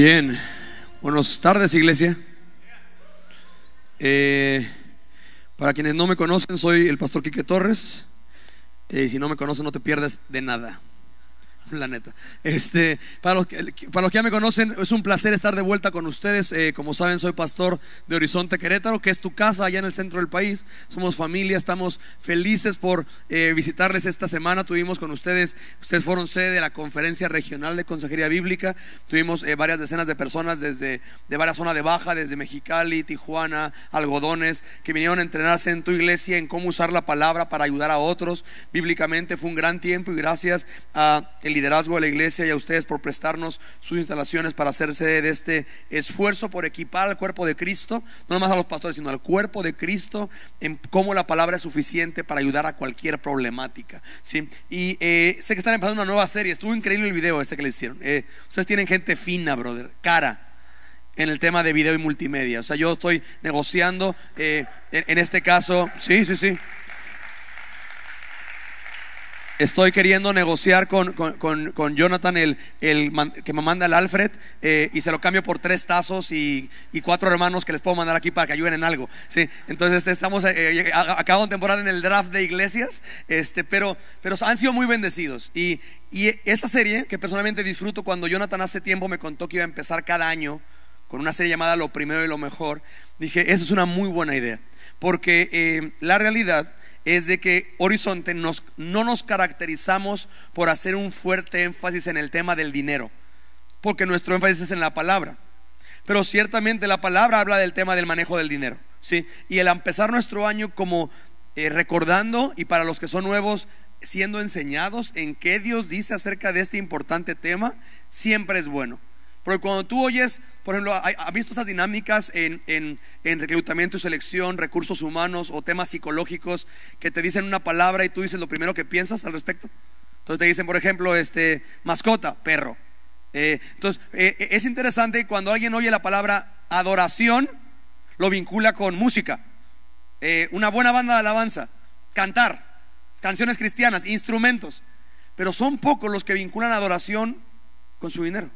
Bien, buenas tardes iglesia. Eh, para quienes no me conocen, soy el pastor Quique Torres. Eh, y si no me conocen, no te pierdes de nada la neta. Este, para, los que, para los que ya me conocen, es un placer estar de vuelta con ustedes. Eh, como saben, soy pastor de Horizonte Querétaro, que es tu casa allá en el centro del país. Somos familia, estamos felices por eh, visitarles esta semana. Tuvimos con ustedes, ustedes fueron sede de la conferencia regional de Consejería Bíblica. Tuvimos eh, varias decenas de personas desde de varias zonas de Baja, desde Mexicali, Tijuana, Algodones, que vinieron a entrenarse en tu iglesia en cómo usar la palabra para ayudar a otros. Bíblicamente fue un gran tiempo y gracias a el liderazgo de la iglesia y a ustedes por prestarnos sus instalaciones para hacerse de este esfuerzo por equipar al cuerpo de Cristo, no nomás a los pastores, sino al cuerpo de Cristo, en cómo la palabra es suficiente para ayudar a cualquier problemática. ¿sí? Y eh, sé que están empezando una nueva serie, estuvo increíble el video este que le hicieron. Eh, ustedes tienen gente fina, brother, cara en el tema de video y multimedia. O sea, yo estoy negociando eh, en, este caso, sí, sí, sí estoy queriendo negociar con, Jonathan, el, que me manda el Alfred, eh, y se lo cambio por tres tazos y, cuatro hermanos que les puedo mandar aquí para que ayuden en algo. ¿sí? Entonces este, estamos eh, eh acabamos temporada en el draft de iglesias, este, pero, pero han sido muy bendecidos. Y, y esta serie, que personalmente disfruto, cuando Jonathan hace tiempo me contó que iba a empezar cada año con una serie llamada Lo Primero y Lo Mejor, dije, esa es una muy buena idea, porque eh, la realidad es de que Horizonte no nos caracterizamos por hacer un fuerte énfasis en el tema del dinero, porque nuestro énfasis es en la palabra. Pero ciertamente la palabra habla del tema del manejo del dinero. ¿sí? Y el empezar nuestro año como eh, recordando y para los que son nuevos, siendo enseñados en qué Dios dice acerca de este importante tema, siempre es bueno. Porque cuando tú oyes, por ejemplo, ¿has visto esas dinámicas en, reclutamiento y selección, recursos humanos o temas psicológicos que te dicen una palabra y tú dices lo primero que piensas al respecto? Entonces te dicen, por ejemplo, este, mascota, perro. Eh, entonces, eh, eh, es interesante cuando alguien oye la palabra adoración, lo vincula con música, una buena banda de alabanza, cantar, canciones cristianas, instrumentos. Pero son pocos los que vinculan adoración con su dinero.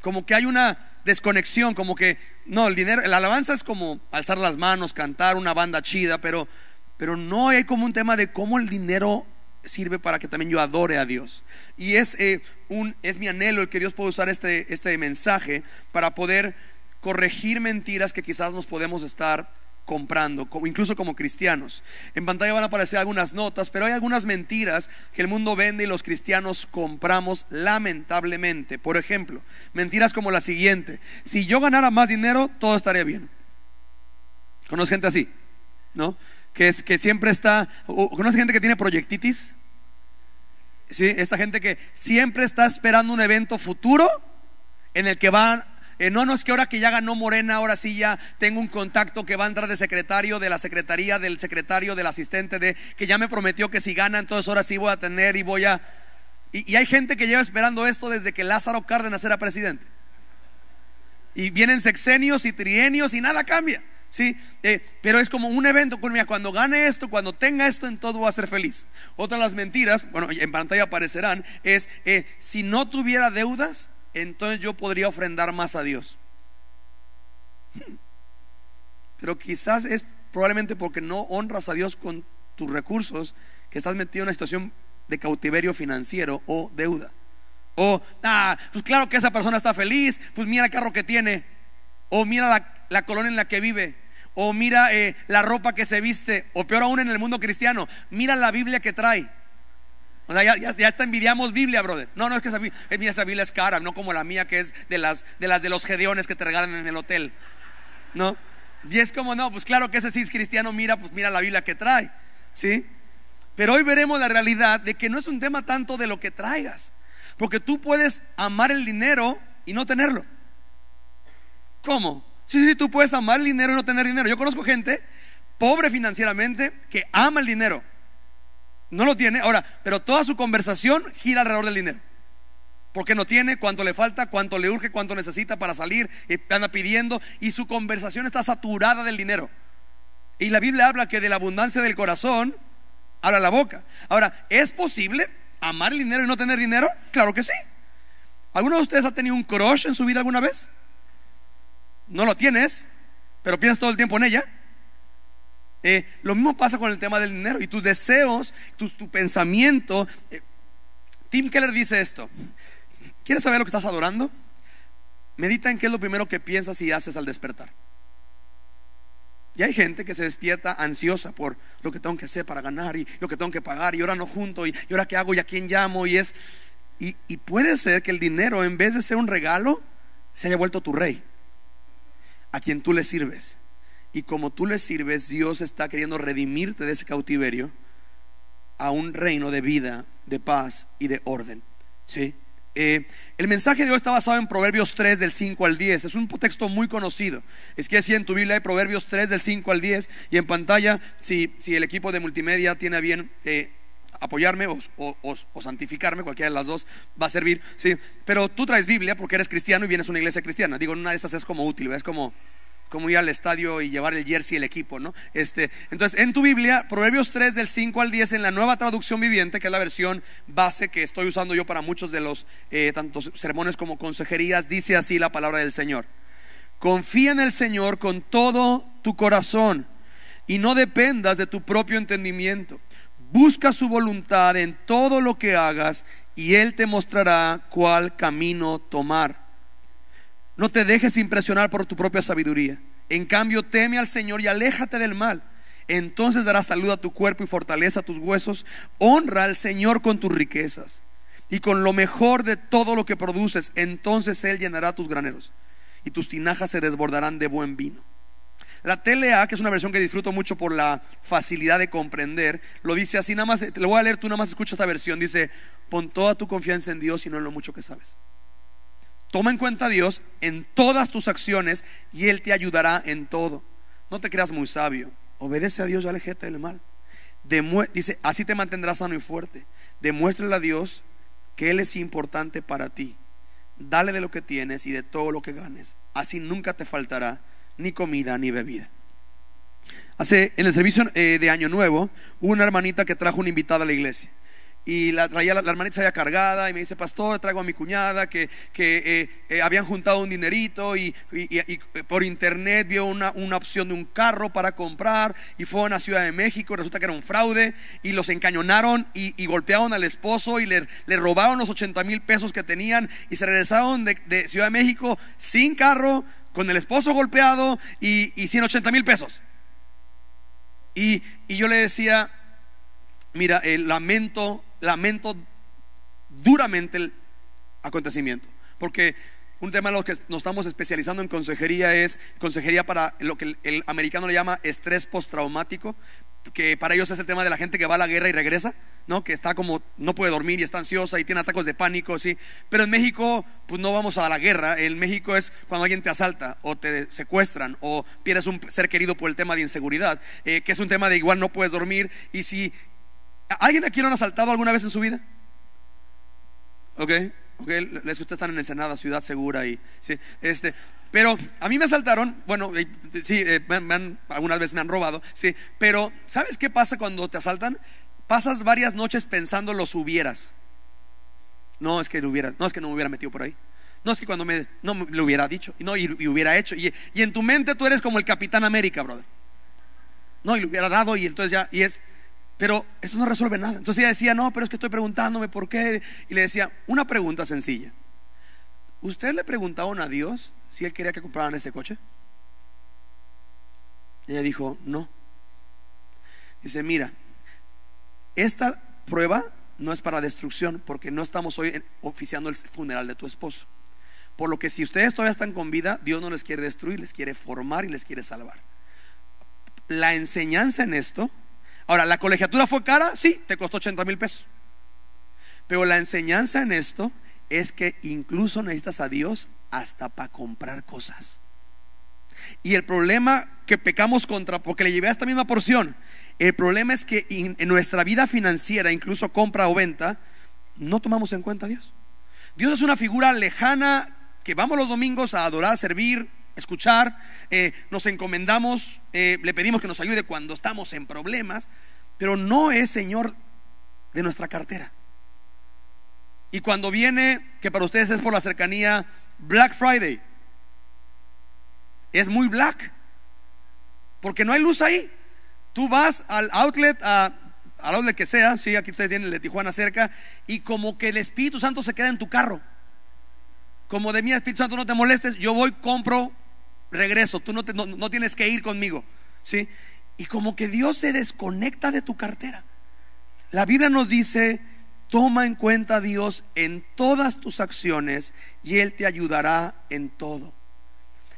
Como que hay una desconexión, como que no, el dinero, la alabanza es como alzar las manos, cantar una banda chida, pero, pero no hay como un tema de cómo el dinero sirve para que también yo adore a Dios. Y es, eh, un, es mi anhelo el que Dios pueda usar este, este mensaje para poder corregir mentiras que quizás nos podemos estar comprando, incluso como cristianos. En pantalla van a aparecer algunas notas, pero hay algunas mentiras que el mundo vende y los cristianos compramos lamentablemente. Por ejemplo, mentiras como la siguiente, si yo ganara más dinero, todo estaría bien. ¿Conoce gente así? ¿No? Que, es, que siempre está, ¿conoce gente que tiene proyectitis? ¿Sí? Esta gente que siempre está esperando un evento futuro en el que van eh, no, no es que ahora que ya ganó Morena, ahora sí ya tengo un contacto que va a entrar de secretario, de la secretaría, del secretario, del asistente, de que ya me prometió que si gana, entonces ahora sí voy a tener y voy a... Y, hay gente que lleva esperando esto desde que Lázaro Cárdenas era presidente. Y vienen sexenios y trienios y nada cambia. ¿sí? Eh, pero es como un evento, cuando gane esto, cuando tenga esto, en todo va a ser feliz. Otra de las mentiras, bueno, en pantalla aparecerán, es eh, si no tuviera deudas, entonces yo podría ofrendar más a Dios. Pero quizás es probablemente porque no honras a Dios con tus recursos que estás metido en una situación de cautiverio financiero o deuda. O, ah, pues claro que esa persona está feliz, pues mira el carro que tiene, o mira la, colonia en la que vive, o mira eh, la ropa que se viste, o peor aún en el mundo cristiano, mira la Biblia que trae. O sea, ya, ya, envidiamos Biblia, brother. No, no es que esa, esa Biblia es cara, no como la mía que es de las de, las de los gedeones que te regalan en el hotel. ¿No? Y es como, no, pues claro que ese sí es cristiano, mira, pues mira la Biblia que trae. ¿Sí? Pero hoy veremos la realidad de que no es un tema tanto de lo que traigas. Porque tú puedes amar el dinero y no tenerlo. ¿Cómo? Sí, sí, tú puedes amar el dinero y no tener dinero. Yo conozco gente pobre financieramente que ama el dinero no lo tiene. Ahora, pero toda su conversación gira alrededor del dinero. Porque no tiene, cuánto le falta, cuánto le urge, cuánto necesita para salir, y anda pidiendo, y su conversación está saturada del dinero. Y la Biblia habla que de la abundancia del corazón habla la boca. Ahora, ¿es posible amar el dinero y no tener dinero? Claro que sí. ¿Alguno de ustedes ha tenido un crush en su vida alguna vez? No lo tienes, pero piensas todo el tiempo en ella. Eh, lo mismo pasa con el tema del dinero y tus deseos, tu, pensamiento. Eh, Tim Keller dice esto. ¿Quieres saber lo que estás adorando? Medita en qué es lo primero que piensas y haces al despertar. Y hay gente que se despierta ansiosa por lo que tengo que hacer para ganar y lo que tengo que pagar y ahora no junto y, ahora qué hago y a quién llamo y es y puede ser que el dinero en vez de ser un regalo se haya vuelto tu rey a quien tú le sirves y como tú le sirves Dios está queriendo redimirte de ese cautiverio a un reino de vida de paz y de orden sí eh, el mensaje de hoy está basado en Proverbios 3 del 5 al 10. Es un texto muy conocido. Es que si en tu Biblia hay Proverbios 3 del 5 al 10 y en pantalla, si, si el equipo de multimedia tiene bien eh, apoyarme o, o, santificarme, cualquiera de las dos va a servir. Sí, pero tú traes Biblia porque eres cristiano y vienes a una iglesia cristiana. Digo, una de esas es como útil, es como como ir al estadio y llevar el jersey el equipo, ¿no? Este, entonces, en tu Biblia, Proverbios 3 del 5 al 10 en la nueva traducción viviente, que es la versión base que estoy usando yo para muchos de los eh, tantos sermones como consejerías, dice así la palabra del Señor. Confía en el Señor con todo tu corazón y no dependas de tu propio entendimiento. Busca su voluntad en todo lo que hagas y Él te mostrará cuál camino tomar. No te dejes impresionar por tu propia sabiduría. En cambio, teme al Señor y aléjate del mal. Entonces darás salud a tu cuerpo y fortaleza a tus huesos. Honra al Señor con tus riquezas y con lo mejor de todo lo que produces. Entonces Él llenará tus graneros y tus tinajas se desbordarán de buen vino. La TLA, que es una versión que disfruto mucho por la facilidad de comprender, lo dice así, nada más, te lo voy a leer, tú nada más escucha esta versión, dice, pon toda tu confianza en Dios y no en lo mucho que sabes. Toma en cuenta a Dios en todas tus acciones y Él te ayudará en todo. No te creas muy sabio. Obedece a Dios y aléjate del mal. dice, así te mantendrás sano y fuerte. Demuéstrale a Dios que Él es importante para ti. Dale de lo que tienes y de todo lo que ganes. Así nunca te faltará ni comida ni bebida. Hace en el servicio eh, de Año Nuevo, hubo una hermanita que trajo una invitada a la iglesia y la traía la, hermanita había cargada y me dice pastor traigo a mi cuñada que, que eh, eh, habían juntado un dinerito y, por internet vio una, una, opción de un carro para comprar y fue a una ciudad de México resulta que era un fraude y los encañonaron y, golpearon al esposo y le, le, robaron los 80 mil pesos que tenían y se regresaron de, Ciudad de México sin carro con el esposo golpeado y, y 180 mil pesos y, y yo le decía mira el lamento lamento duramente el acontecimiento, porque un tema en lo que nos estamos especializando en consejería es consejería para lo que el, americano le llama estrés postraumático, que para ellos es el tema de la gente que va a la guerra y regresa, ¿no? Que está como no puede dormir y está ansiosa y tiene ataques de pánico, sí. Pero en México, pues no vamos a la guerra. En México es cuando alguien te asalta o te secuestran o pierdes un ser querido por el tema de inseguridad, eh, que es un tema de igual no puedes dormir y si ¿Alguien aquí lo han asaltado alguna vez en su vida? Ok, ok, les ustedes están en Ensenada, ciudad segura y sí, este, pero a mí me asaltaron, bueno, sí, eh, algunas veces me han robado, sí, pero ¿sabes qué pasa cuando te asaltan? Pasas varias noches pensando los hubieras. No es que lo hubiera, no es que no me hubiera metido por ahí. No es que cuando me, no lo hubiera dicho, no, y, hubiera hecho. Y, y, en tu mente tú eres como el Capitán América, brother. No, y lo hubiera dado, y entonces ya, y es, pero eso no resuelve nada. Entonces ella decía, no, pero es que estoy preguntándome por qué. Y le decía, una pregunta sencilla. ¿Usted le preguntaron a Dios si Él quería que compraran ese coche? Ella dijo, no. Dice, mira, esta prueba no es para destrucción porque no estamos hoy oficiando el funeral de tu esposo. Por lo que si ustedes todavía están con vida, Dios no les quiere destruir, les quiere formar y les quiere salvar. La enseñanza en esto Ahora, ¿la colegiatura fue cara? Sí, te costó 80 mil pesos. Pero la enseñanza en esto es que incluso necesitas a Dios hasta para comprar cosas. Y el problema que pecamos contra, porque le llevé a esta misma porción, el problema es que en nuestra vida financiera, incluso compra o venta, no tomamos en cuenta a Dios. Dios es una figura lejana que vamos los domingos a adorar, servir, escuchar, eh, nos encomendamos, eh, le pedimos que nos ayude cuando estamos en problemas, pero no es Señor de nuestra cartera. Y cuando viene, que para ustedes es por la cercanía, Black Friday, es muy black, porque no hay luz ahí. Tú vas al outlet, a, al outlet que sea, sí, aquí ustedes tienen el de Tijuana cerca, y como que el Espíritu Santo se queda en tu carro. Como de mí, Espíritu Santo, no te molestes, yo voy, compro, regreso, tú no, tienes que ir conmigo, ¿sí? Y como que Dios se desconecta de tu cartera. La Biblia nos dice, toma en cuenta a Dios en todas tus acciones y Él te ayudará en todo.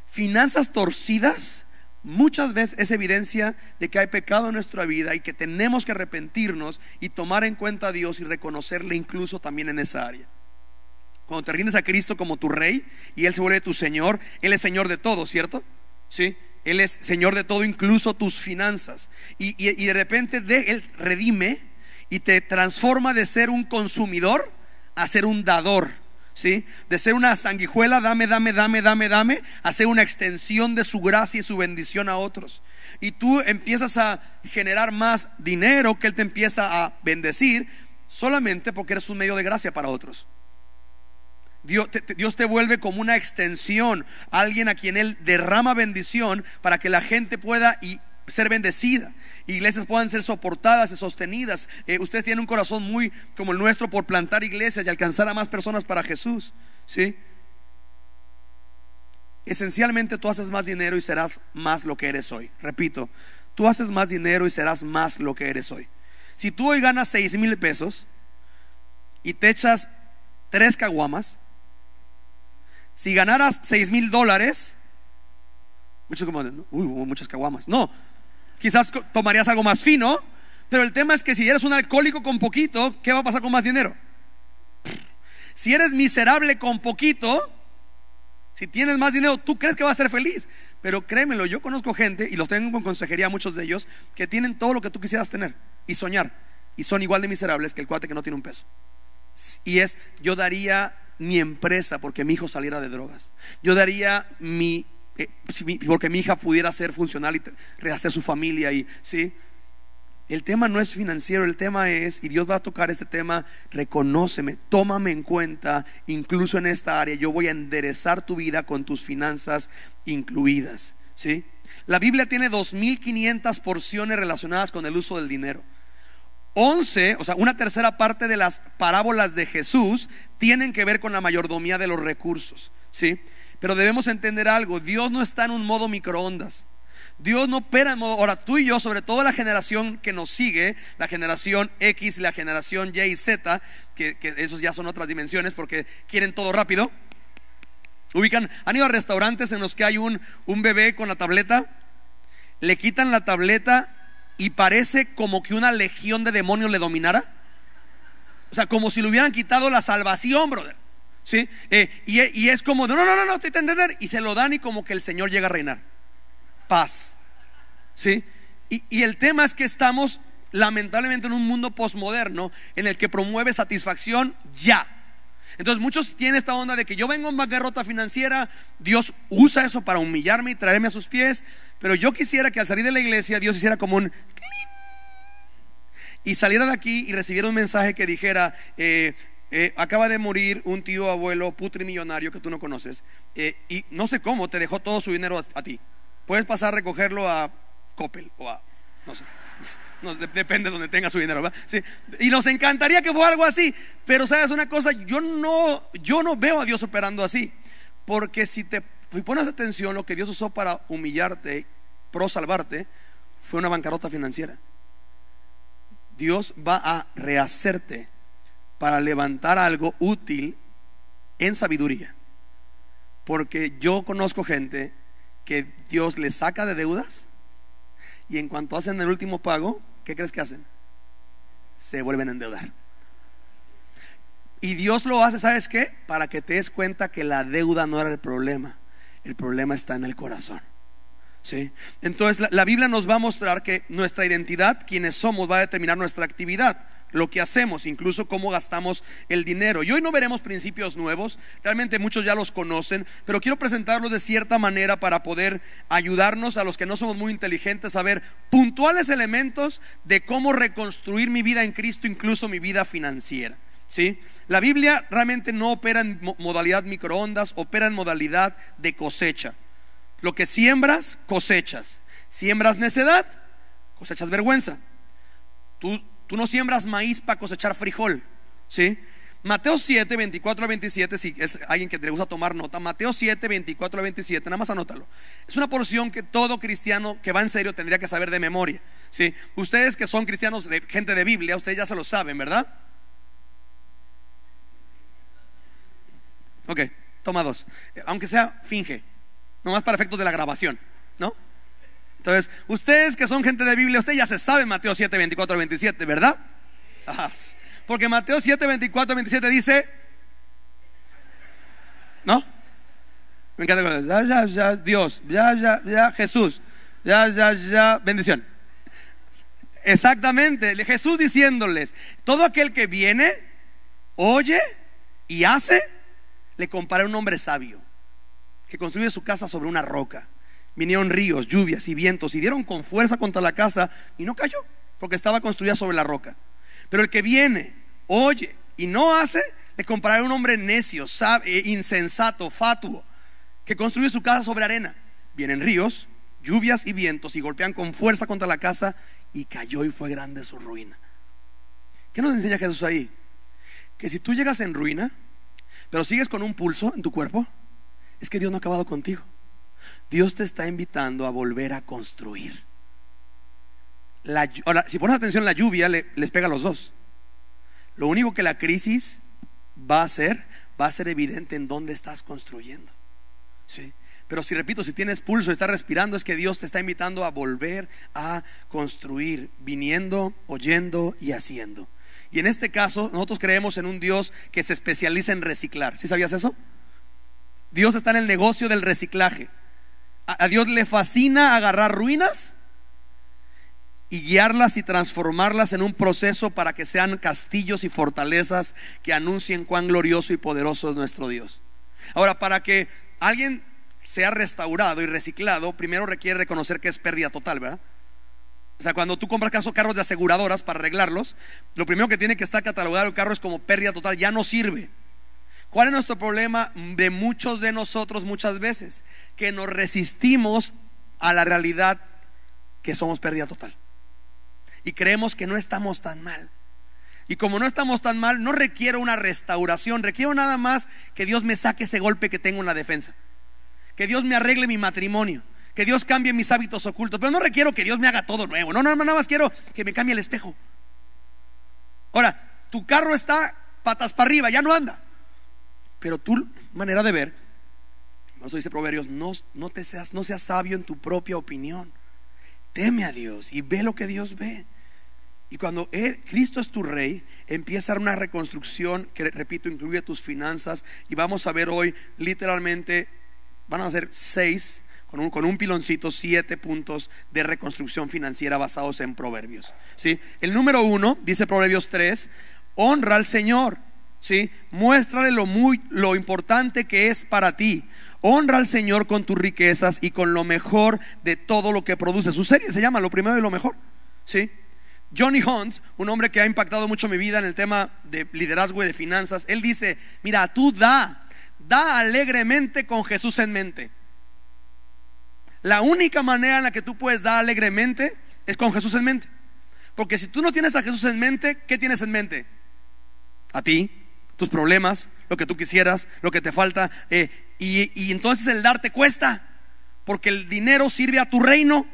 Finanzas torcidas muchas veces es evidencia de que hay pecado en nuestra vida y que tenemos que arrepentirnos y tomar en cuenta a Dios y reconocerle incluso también en esa área. Cuando te rindes a Cristo como tu rey y Él se vuelve tu Señor, Él es Señor de todo, ¿cierto? Sí. Él es Señor de todo, incluso tus finanzas. Y, de repente de, Él redime y te transforma de ser un consumidor a ser un dador. ¿Sí? De ser una sanguijuela, dame, dame, dame, dame, dame, a ser una extensión de su gracia y su bendición a otros. Y tú empiezas a generar más dinero que Él te empieza a bendecir solamente porque eres un medio de gracia para otros. Dios te, vuelve como una extensión, alguien a quien Él derrama bendición para que la gente pueda y ser bendecida. Iglesias puedan ser soportadas y sostenidas. Eh, ustedes tienen un corazón muy como el nuestro por plantar iglesias y alcanzar a más personas para Jesús. ¿Sí? Esencialmente tú haces más dinero y serás más lo que eres hoy. Repito, tú haces más dinero y serás más lo que eres hoy. Si tú hoy ganas 6 mil pesos y te echas tres caguamas, si ganaras 6 mil dólares, muchos como, uy, muchas caguamas. No, quizás tomarías algo más fino, pero el tema es que si eres un alcohólico con poquito, ¿qué va a pasar con más dinero? Si eres miserable con poquito, si tienes más dinero, tú crees que vas a ser feliz. Pero créemelo, yo conozco gente, y los tengo con consejería, muchos de ellos, que tienen todo lo que tú quisieras tener y soñar. Y son igual de miserables que el cuate que no tiene un peso. Y es, yo daría mi empresa porque mi hijo saliera de drogas. Yo daría mi, eh, porque mi hija pudiera ser funcional y rehacer su familia y sí. El tema no es financiero, el tema es, y Dios va a tocar este tema, reconóceme, tómame en cuenta, incluso en esta área, yo voy a enderezar tu vida con tus finanzas incluidas. ¿sí? La Biblia tiene 2.500 porciones relacionadas con el uso del dinero. 11, o sea, una tercera parte de las parábolas de Jesús tienen que ver con la mayordomía de los recursos, ¿sí? Pero debemos entender algo, Dios no está en un modo microondas. Dios no opera en modo, ahora tú y yo, sobre todo la generación que nos sigue, la generación X, la generación Y y Z, que, que esos ya son otras dimensiones porque quieren todo rápido. Ubican, han ido a restaurantes en los que hay un, un bebé con la tableta, le quitan la tableta y parece como que una legión de demonios le dominara. O sea, como si le hubieran quitado la salvación, brother. ¿Sí? Eh, y, es como, no, no, no, no, te entender. Y se lo dan y como que el Señor llega a reinar. Paz. ¿Sí? Y, y el tema es que estamos lamentablemente en un mundo posmoderno en el que promueve satisfacción ya. Entonces muchos tienen esta onda de que yo vengo en bancarrota financiera, Dios usa eso para humillarme y traerme a sus pies, pero yo quisiera que al salir de la iglesia Dios hiciera como un y saliera de aquí y recibiera un mensaje que dijera, eh, eh, acaba de morir un tío abuelo putrimillonario que tú no conoces eh, y no sé cómo te dejó todo su dinero a, ti. Puedes pasar a recogerlo a Coppel o a, no sé. Depende de donde tenga su dinero, Y nos encantaría que fuera algo así, pero sabes una cosa, yo no, yo no veo a Dios operando así, porque si te pones atención, lo que Dios usó para humillarte, pro salvarte, fue una bancarrota financiera. Dios va a rehacerte para levantar algo útil en sabiduría. Porque yo conozco gente que Dios le saca de deudas y en cuanto hacen el último pago, ¿qué crees que hacen? Se vuelven a endeudar. Y Dios lo hace, ¿sabes qué? Para que te des cuenta que la deuda no era el problema. El problema está en el corazón. ¿Sí? Entonces la, Biblia nos va a mostrar que nuestra identidad, quienes somos, va a determinar nuestra actividad lo que hacemos, incluso cómo gastamos el dinero. Y hoy no veremos principios nuevos, realmente muchos ya los conocen, pero quiero presentarlos de cierta manera para poder ayudarnos a los que no somos muy inteligentes a ver puntuales elementos de cómo reconstruir mi vida en Cristo, incluso mi vida financiera. ¿sí? La Biblia realmente no opera en modalidad microondas, opera en modalidad de cosecha. Lo que siembras, cosechas. Siembras necedad, cosechas vergüenza. Tú, tú no siembras maíz para cosechar frijol, ¿sí? Mateo 7, 24 a 27, si es alguien que le gusta tomar nota, Mateo 7, 24 a 27, nada más anótalo. Es una porción que todo cristiano que va en serio tendría que saber de memoria. ¿sí? Ustedes que son cristianos, de, gente de Biblia, ustedes ya se lo saben, ¿verdad? Ok, toma dos. Aunque sea, finge. Nomás para efectos de la grabación, ¿no? Entonces, ustedes que son gente de Biblia, ustedes ya se saben Mateo 7, 24 a 27, ¿verdad? Ajá. Porque Mateo 7, 24, 27 dice, ¿no? Me encanta ya, ya, ya, Dios, ya, ya, ya, Jesús, ya, ya, ya, bendición. Exactamente, Jesús diciéndoles, todo aquel que viene, oye y hace, le compara a un hombre sabio, que construye su casa sobre una roca. Vinieron ríos, lluvias y vientos y dieron con fuerza contra la casa y no cayó, porque estaba construida sobre la roca. Pero el que viene, oye y no hace, le compararé a un hombre necio, sabe, insensato, fatuo, que construye su casa sobre arena. Vienen ríos, lluvias y vientos y golpean con fuerza contra la casa y cayó y fue grande su ruina. ¿Qué nos enseña Jesús ahí? Que si tú llegas en ruina, pero sigues con un pulso en tu cuerpo, es que Dios no ha acabado contigo. Dios te está invitando a volver a construir ahora, si pones atención, la lluvia les pega a los dos. Lo único que la crisis va a hacer, va a ser evidente en dónde estás construyendo. ¿Sí? Pero si repito, si tienes pulso, estás respirando, es que Dios te está invitando a volver a construir, viniendo, oyendo y haciendo. Y en este caso, nosotros creemos en un Dios que se especializa en reciclar. ¿Sí sabías eso? Dios está en el negocio del reciclaje. A Dios le fascina agarrar ruinas y guiarlas y transformarlas en un proceso para que sean castillos y fortalezas que anuncien cuán glorioso y poderoso es nuestro Dios. Ahora, para que alguien sea restaurado y reciclado, primero requiere reconocer que es pérdida total, ¿verdad? O sea, cuando tú compras carros de aseguradoras para arreglarlos, lo primero que tiene que estar catalogado el carro es como pérdida total, ya no sirve. ¿Cuál es nuestro problema de muchos de nosotros muchas veces? Que nos resistimos a la realidad que somos pérdida total y creemos que no estamos tan mal. Y como no estamos tan mal, no requiero una restauración, requiero nada más que Dios me saque ese golpe que tengo en la defensa. Que Dios me arregle mi matrimonio, que Dios cambie mis hábitos ocultos, pero no requiero que Dios me haga todo nuevo. No, no, nada más quiero que me cambie el espejo. Ahora, tu carro está patas para arriba, ya no anda. Pero tu manera de ver, eso dice Proverbios, no, no te seas, no seas sabio en tu propia opinión. Teme a Dios y ve lo que Dios ve. Y cuando Cristo es tu rey, empieza una reconstrucción que, repito, incluye tus finanzas. Y vamos a ver hoy, literalmente, van a ser seis, con un, con un piloncito, siete puntos de reconstrucción financiera basados en proverbios. ¿sí? El número uno, dice Proverbios 3, honra al Señor. ¿Sí? Muéstrale lo, muy, lo importante que es para ti. Honra al Señor con tus riquezas y con lo mejor de todo lo que produce. Su serie se llama Lo primero y lo mejor. ¿sí? Johnny Hunt, un hombre que ha impactado mucho mi vida en el tema de liderazgo y de finanzas, él dice, mira, tú da, da alegremente con Jesús en mente. La única manera en la que tú puedes dar alegremente es con Jesús en mente. Porque si tú no tienes a Jesús en mente, ¿qué tienes en mente? A ti, tus problemas, lo que tú quisieras, lo que te falta. Eh, y, entonces el dar te cuesta, porque el dinero sirve a tu reino.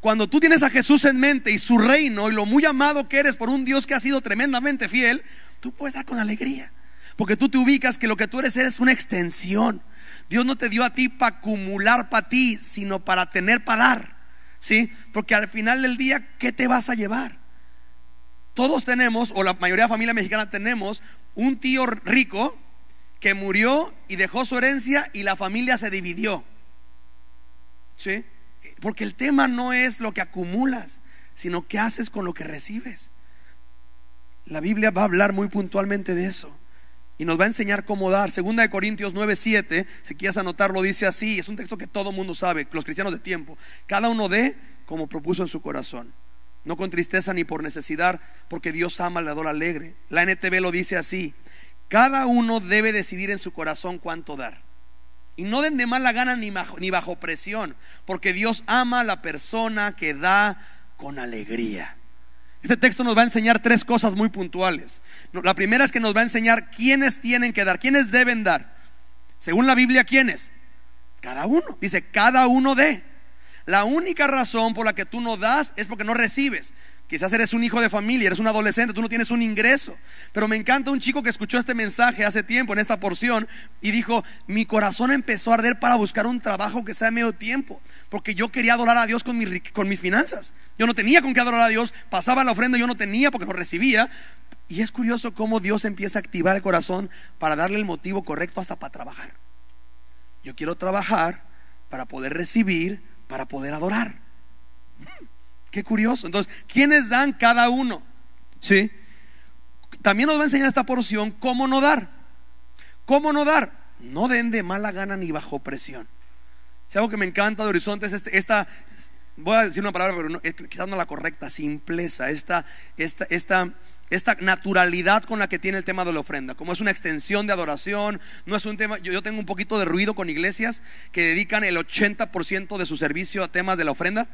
Cuando tú tienes a Jesús en mente y su reino y lo muy amado que eres por un Dios que ha sido tremendamente fiel, tú puedes dar con alegría. Porque tú te ubicas que lo que tú eres es una extensión. Dios no te dio a ti para acumular para ti, sino para tener para dar. ¿Sí? Porque al final del día, ¿qué te vas a llevar? Todos tenemos, o la mayoría de la familia mexicana tenemos, un tío rico que murió y dejó su herencia y la familia se dividió. ¿Sí? Porque el tema no es lo que acumulas, sino qué haces con lo que recibes. La Biblia va a hablar muy puntualmente de eso. Y nos va a enseñar cómo dar. Segunda de Corintios 9:7, si quieres anotarlo, dice así. Es un texto que todo mundo sabe, los cristianos de tiempo. Cada uno dé como propuso en su corazón. No con tristeza ni por necesidad, porque Dios ama al dador alegre. La NTV lo dice así, cada uno debe decidir en su corazón cuánto dar. Y no den de mala gana ni bajo, ni bajo presión, porque Dios ama a la persona que da con alegría. Este texto nos va a enseñar tres cosas muy puntuales. La primera es que nos va a enseñar quiénes tienen que dar, quiénes deben dar. Según la Biblia, ¿quiénes? Cada uno. Dice, cada uno de. La única razón por la que tú no das es porque no recibes. Quizás eres un hijo de familia, eres un adolescente, tú no tienes un ingreso. Pero me encanta un chico que escuchó este mensaje hace tiempo en esta porción y dijo, mi corazón empezó a arder para buscar un trabajo que sea de medio tiempo, porque yo quería adorar a Dios con, con mis finanzas. Yo no tenía con qué adorar a Dios, pasaba la ofrenda, yo no tenía porque no recibía. Y es curioso cómo Dios empieza a activar el corazón para darle el motivo correcto hasta para trabajar. Yo quiero trabajar para poder recibir, para poder adorar. Qué curioso. Entonces, ¿quiénes dan cada uno? ¿Sí? También nos va a enseñar esta porción cómo no dar. ¿Cómo no dar? No den de mala gana ni bajo presión. Si algo que me encanta de Horizonte es este, esta, voy a decir una palabra, pero no, quizás no la correcta, simpleza, esta, esta, esta, esta naturalidad con la que tiene el tema de la ofrenda, como es una extensión de adoración, no es un tema, yo, tengo un poquito de ruido con iglesias que dedican el 80% de su servicio a temas de la ofrenda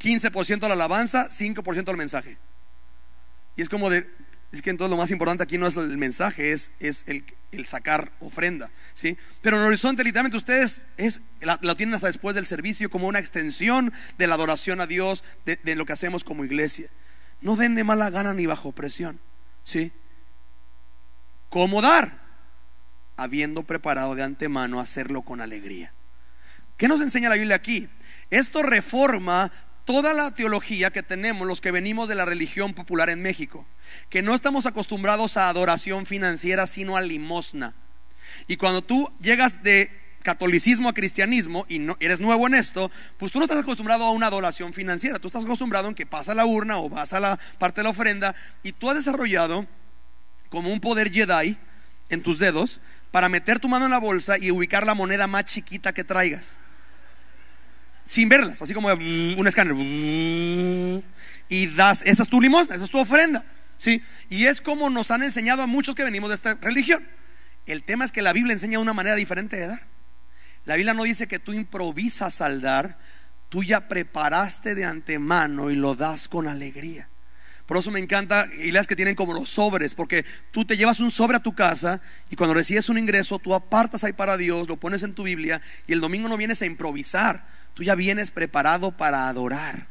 15% a la alabanza, 5% al mensaje. Y es como de, es que entonces lo más importante aquí no es el mensaje, es, es el, sacar ofrenda. ¿sí? Pero en Horizonte, literalmente, ustedes es, tienen hasta después del servicio como una extensión de la adoración a Dios, de, lo que hacemos como iglesia. No den de mala gana ni bajo presión. ¿sí? ¿Cómo dar? Habiendo preparado de antemano hacerlo con alegría. ¿Qué nos enseña la Biblia aquí? Esto reforma toda la teología que tenemos los que venimos de la religión popular en México, que no estamos acostumbrados a adoración financiera, sino a limosna. Y cuando tú llegas de catolicismo a cristianismo y no, eres nuevo en esto, pues tú no estás acostumbrado a una adoración financiera, tú estás acostumbrado en que pasa la urna o vas a la parte de la ofrenda y tú has desarrollado como un poder Jedi en tus dedos para meter tu mano en la bolsa y ubicar la moneda más chiquita que traigas sin verlas, así como un escáner. Y das, esa es tu limosna, esa es tu ofrenda. ¿sí? Y es como nos han enseñado a muchos que venimos de esta religión. El tema es que la Biblia enseña una manera diferente de dar. La Biblia no dice que tú improvisas al dar, tú ya preparaste de antemano y lo das con alegría. Por eso me encanta iglesias que tienen como los sobres, porque tú te llevas un sobre a tu casa y cuando recibes un ingreso, tú apartas ahí para Dios, lo pones en tu Biblia y el domingo no vienes a improvisar tú ya vienes preparado para adorar.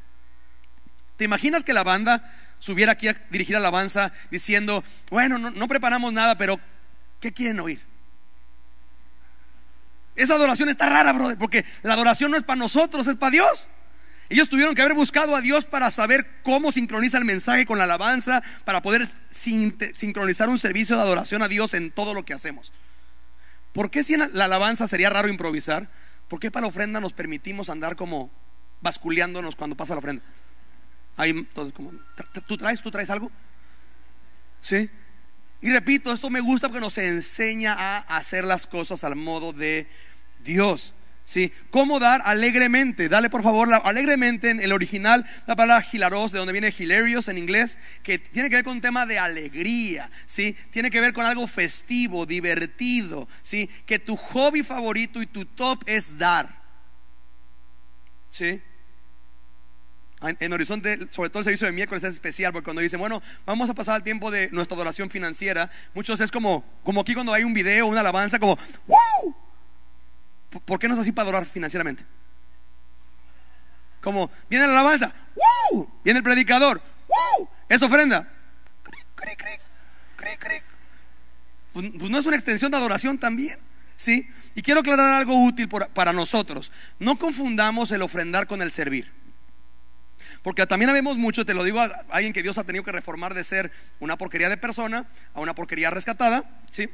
¿Te imaginas que la banda subiera aquí a dirigir alabanza diciendo, bueno, no, preparamos nada, pero ¿qué quieren oír? Esa adoración está rara, brother, porque la adoración no es para nosotros, es para Dios. Ellos tuvieron que haber buscado a Dios para saber cómo sincroniza el mensaje con la alabanza, para poder sincronizar un servicio de adoración a Dios en todo lo que hacemos. ¿Por qué si en la alabanza sería raro improvisar? ¿Por qué para la ofrenda nos permitimos andar como basculeándonos cuando pasa la ofrenda? Ahí, como, ¿tú traes? ¿Tú traes algo? ¿Sí? Y repito, esto me gusta porque nos enseña a hacer las cosas al modo de Dios. ¿Sí? ¿Cómo dar alegremente? Dale por favor alegremente en el original, la palabra hilaros, de donde viene hilarious en inglés, que tiene que ver con un tema de alegría, ¿sí? Tiene que ver con algo festivo, divertido, ¿sí? Que tu hobby favorito y tu top es dar. ¿Sí? En Horizonte, sobre todo el servicio de miércoles es especial porque cuando dicen, bueno, vamos a pasar el tiempo de nuestra adoración financiera, muchos es como, como aquí cuando hay un video, una alabanza, como, ¡Woo! ¿Por qué no es así para adorar financieramente? Como viene la alabanza, viene el predicador, es ofrenda. Pues, pues, no es una extensión de adoración también, ¿sí? Y quiero aclarar algo útil para nosotros. No confundamos el ofrendar con el servir. Porque también vemos mucho, te lo digo a alguien que Dios ha tenido que reformar de ser una porquería de persona a una porquería rescatada, ¿sí?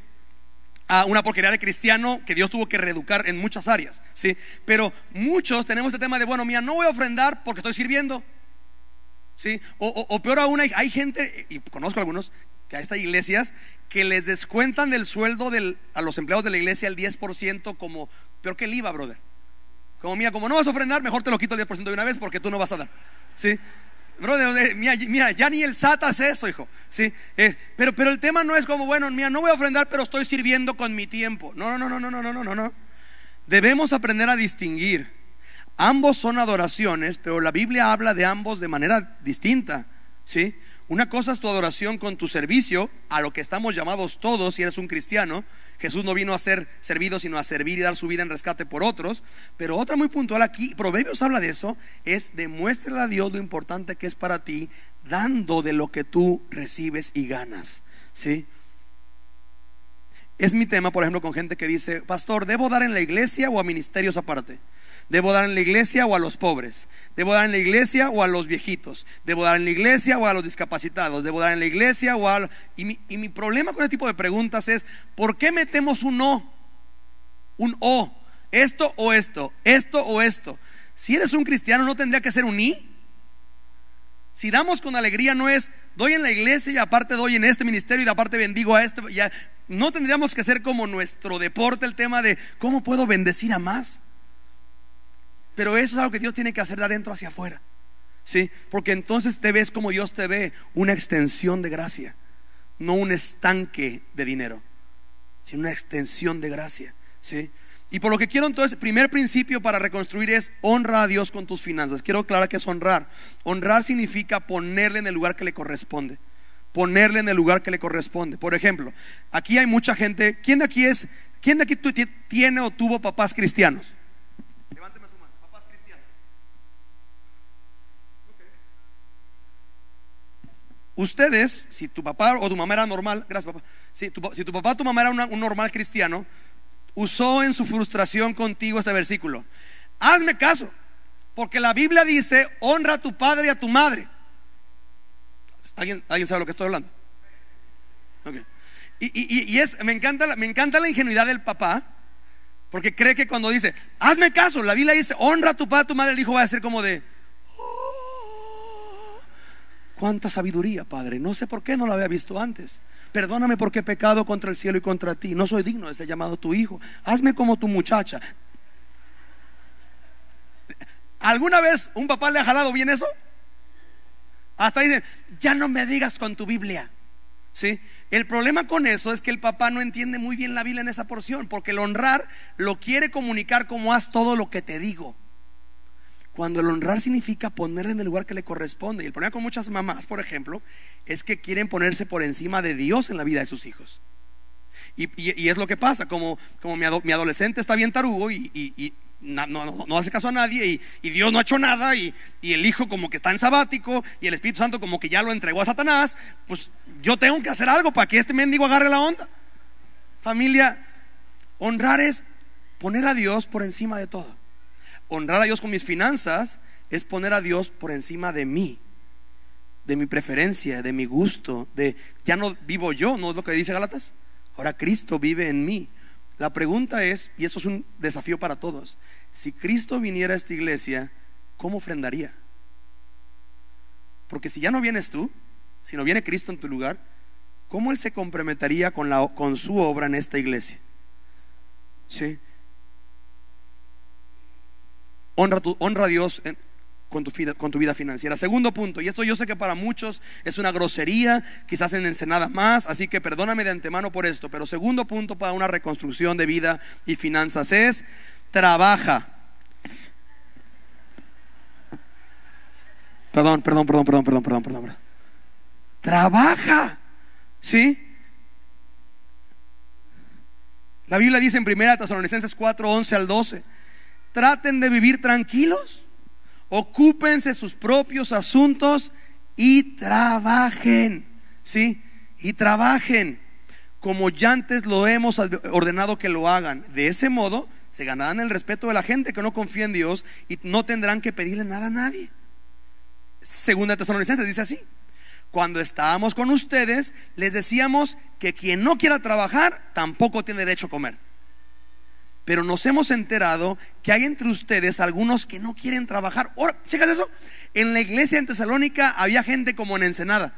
A una porquería de cristiano que Dios tuvo que reeducar en muchas áreas, ¿sí? Pero muchos tenemos este tema de, bueno, mira, no voy a ofrendar porque estoy sirviendo, ¿sí? O, peor aún, hay, gente, y conozco algunos, que hay estas iglesias que les descuentan del sueldo a los empleados de la iglesia el 10% como, peor que el IVA, brother. Como mía, como no vas a ofrendar, mejor te lo quito el 10% de una vez porque tú no vas a dar, ¿sí? Brother, eh, mira, mira, ya ni el SAT hace eso, hijo. ¿sí? Eh, pero, pero el tema no es como, bueno, mira, no voy a ofrendar, pero estoy sirviendo con mi tiempo. No, no, no, no, no, no, no, no. Debemos aprender a distinguir. Ambos son adoraciones, pero la Biblia habla de ambos de manera distinta. ¿sí? Una cosa es tu adoración con tu servicio, a lo que estamos llamados todos si eres un cristiano. Jesús no vino a ser servido, sino a servir y dar su vida en rescate por otros. Pero otra muy puntual aquí, Proverbios habla de eso, es demuéstrale a Dios lo importante que es para ti, dando de lo que tú recibes y ganas. ¿Sí? Es mi tema, por ejemplo, con gente que dice, pastor, ¿debo dar en la iglesia o a ministerios aparte? ¿Debo dar en la iglesia o a los pobres? ¿Debo dar en la iglesia o a los viejitos? ¿Debo dar en la iglesia o a los discapacitados? ¿Debo dar en la iglesia o a... Y mi, y mi problema con este tipo de preguntas es, ¿por qué metemos un no? Un o. Esto o esto, esto o esto. Si eres un cristiano, ¿no tendría que ser un i? Si damos con alegría no es doy en la iglesia y aparte doy en este ministerio y aparte bendigo a este, ya no tendríamos que ser como nuestro deporte el tema de cómo puedo bendecir a más. Pero eso es algo que Dios tiene que hacer de adentro hacia afuera. ¿Sí? Porque entonces te ves como Dios te ve, una extensión de gracia, no un estanque de dinero, sino una extensión de gracia. ¿Sí? Y por lo que quiero entonces, primer principio para reconstruir es honra a Dios con tus finanzas. Quiero aclarar que es honrar. Honrar significa ponerle en el lugar que le corresponde. Ponerle en el lugar que le corresponde. Por ejemplo, aquí hay mucha gente. ¿Quién de aquí es? ¿Quién de aquí tiene o tuvo papás cristianos? Levánteme su mano. Papás cristianos. Ustedes, si tu papá o tu mamá era normal, gracias papá. Si tu, papá o tu mamá era un normal cristiano, usó en su frustración contigo este versículo. Hazme caso, porque la Biblia dice, honra a tu padre y a tu madre. ¿Alguien, ¿alguien sabe lo que estoy hablando? Y, es, me encanta, me encanta la ingenuidad del papá, porque cree que cuando dice, hazme caso, la Biblia dice, honra a tu padre, a tu madre, el hijo va a ser como de, cuánta sabiduría, padre, no sé por qué no lo había visto antes. Perdóname porque he pecado contra el cielo y contra ti. No soy digno de ser llamado tu hijo. Hazme como tu muchacha. ¿Alguna vez un papá le ha jalado bien eso? Hasta dicen, ya no me digas con tu Biblia. ¿Sí? El problema con eso es que el papá no entiende muy bien la Biblia en esa porción, porque el honrar lo quiere comunicar como haz todo lo que te digo. Cuando el honrar significa ponerle en el lugar que le corresponde. Y el problema con muchas mamás, por ejemplo, es que quieren ponerse por encima de Dios en la vida de sus hijos. Y, es lo que pasa, como, mi, adolescente está bien tarugo y, no, hace caso a nadie y, Dios no ha hecho nada y, el hijo como que está en sabático y el Espíritu Santo como que ya lo entregó a Satanás, pues yo tengo que hacer algo para que este mendigo agarre la onda. Familia, honrar es poner a Dios por encima de todo honrar a Dios con mis finanzas es poner a Dios por encima de mí, de mi preferencia, de mi gusto, de ya no vivo yo, ¿no es lo que dice Galatas? Ahora Cristo vive en mí. La pregunta es, y eso es un desafío para todos, si Cristo viniera a esta iglesia, ¿cómo ofrendaría? Porque si ya no vienes tú, si no viene Cristo en tu lugar, ¿cómo Él se comprometería con, la, con su obra en esta iglesia? ¿Sí? Honra, honra a Dios con, tu, con tu vida financiera. Segundo punto, y esto yo sé que para muchos es una grosería, quizás en Ensenada más, así que perdóname de antemano por esto, pero segundo punto para una reconstrucción de vida y finanzas es trabaja. Perdón, perdón, perdón, perdón, perdón, perdón, perdón. Trabaja. ¿Sí? La Biblia dice en 1 Tesalonicenses 4, 11 al 12 traten de vivir tranquilos, ocúpense sus propios asuntos y trabajen, ¿sí? Y trabajen como ya antes lo hemos ordenado que lo hagan. De ese modo se ganarán el respeto de la gente que no confía en Dios y no tendrán que pedirle nada a nadie. Segunda Tesalonicenses dice así. Cuando estábamos con ustedes, les decíamos que quien no quiera trabajar tampoco tiene derecho a comer. Pero nos hemos enterado que hay entre ustedes algunos que no quieren trabajar. Ahora, checas eso. En la iglesia en Tesalónica había gente como en Ensenada.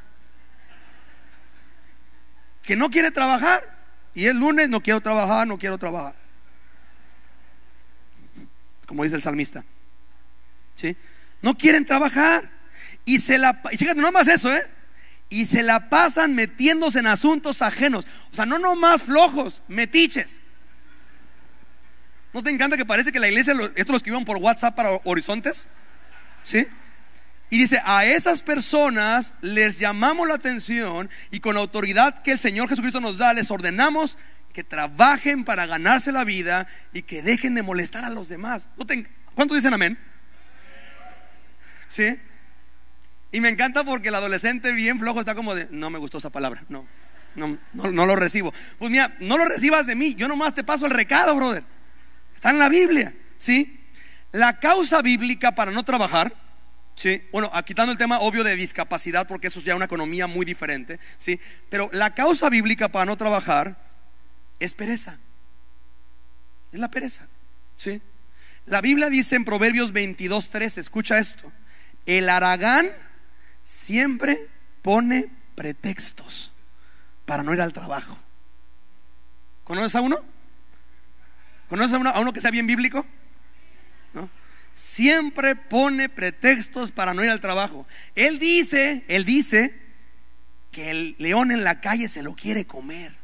Que no quiere trabajar. Y el lunes no quiero trabajar, no quiero trabajar. Como dice el salmista. ¿Sí? No quieren trabajar. Y se la, y fíjate, no más eso, ¿eh? Y se la pasan metiéndose en asuntos ajenos. O sea, no nomás flojos, metiches. ¿No te encanta que parece que la iglesia, esto lo escribieron por WhatsApp para horizontes? ¿Sí? Y dice, a esas personas les llamamos la atención y con la autoridad que el Señor Jesucristo nos da, les ordenamos que trabajen para ganarse la vida y que dejen de molestar a los demás. ¿Cuántos dicen amén? ¿Sí? Y me encanta porque el adolescente bien flojo está como de, no me gustó esa palabra, no, no, no, no lo recibo. Pues mira, no lo recibas de mí, yo nomás te paso el recado, brother. Está en la Biblia, ¿sí? La causa bíblica para no trabajar Sí, bueno, quitando el tema obvio de discapacidad, porque eso es ya una economía muy diferente, ¿sí? Pero la causa bíblica para no trabajar es pereza. Es la pereza, ¿sí? La Biblia dice en Proverbios 22:13, escucha esto: el aragán siempre pone pretextos para no ir al trabajo. ¿Conoces a uno? ¿Conoces a uno, que sea bien bíblico? Siempre pone pretextos para no ir al trabajo. Él dice, él dice que el león en la calle se lo quiere comer.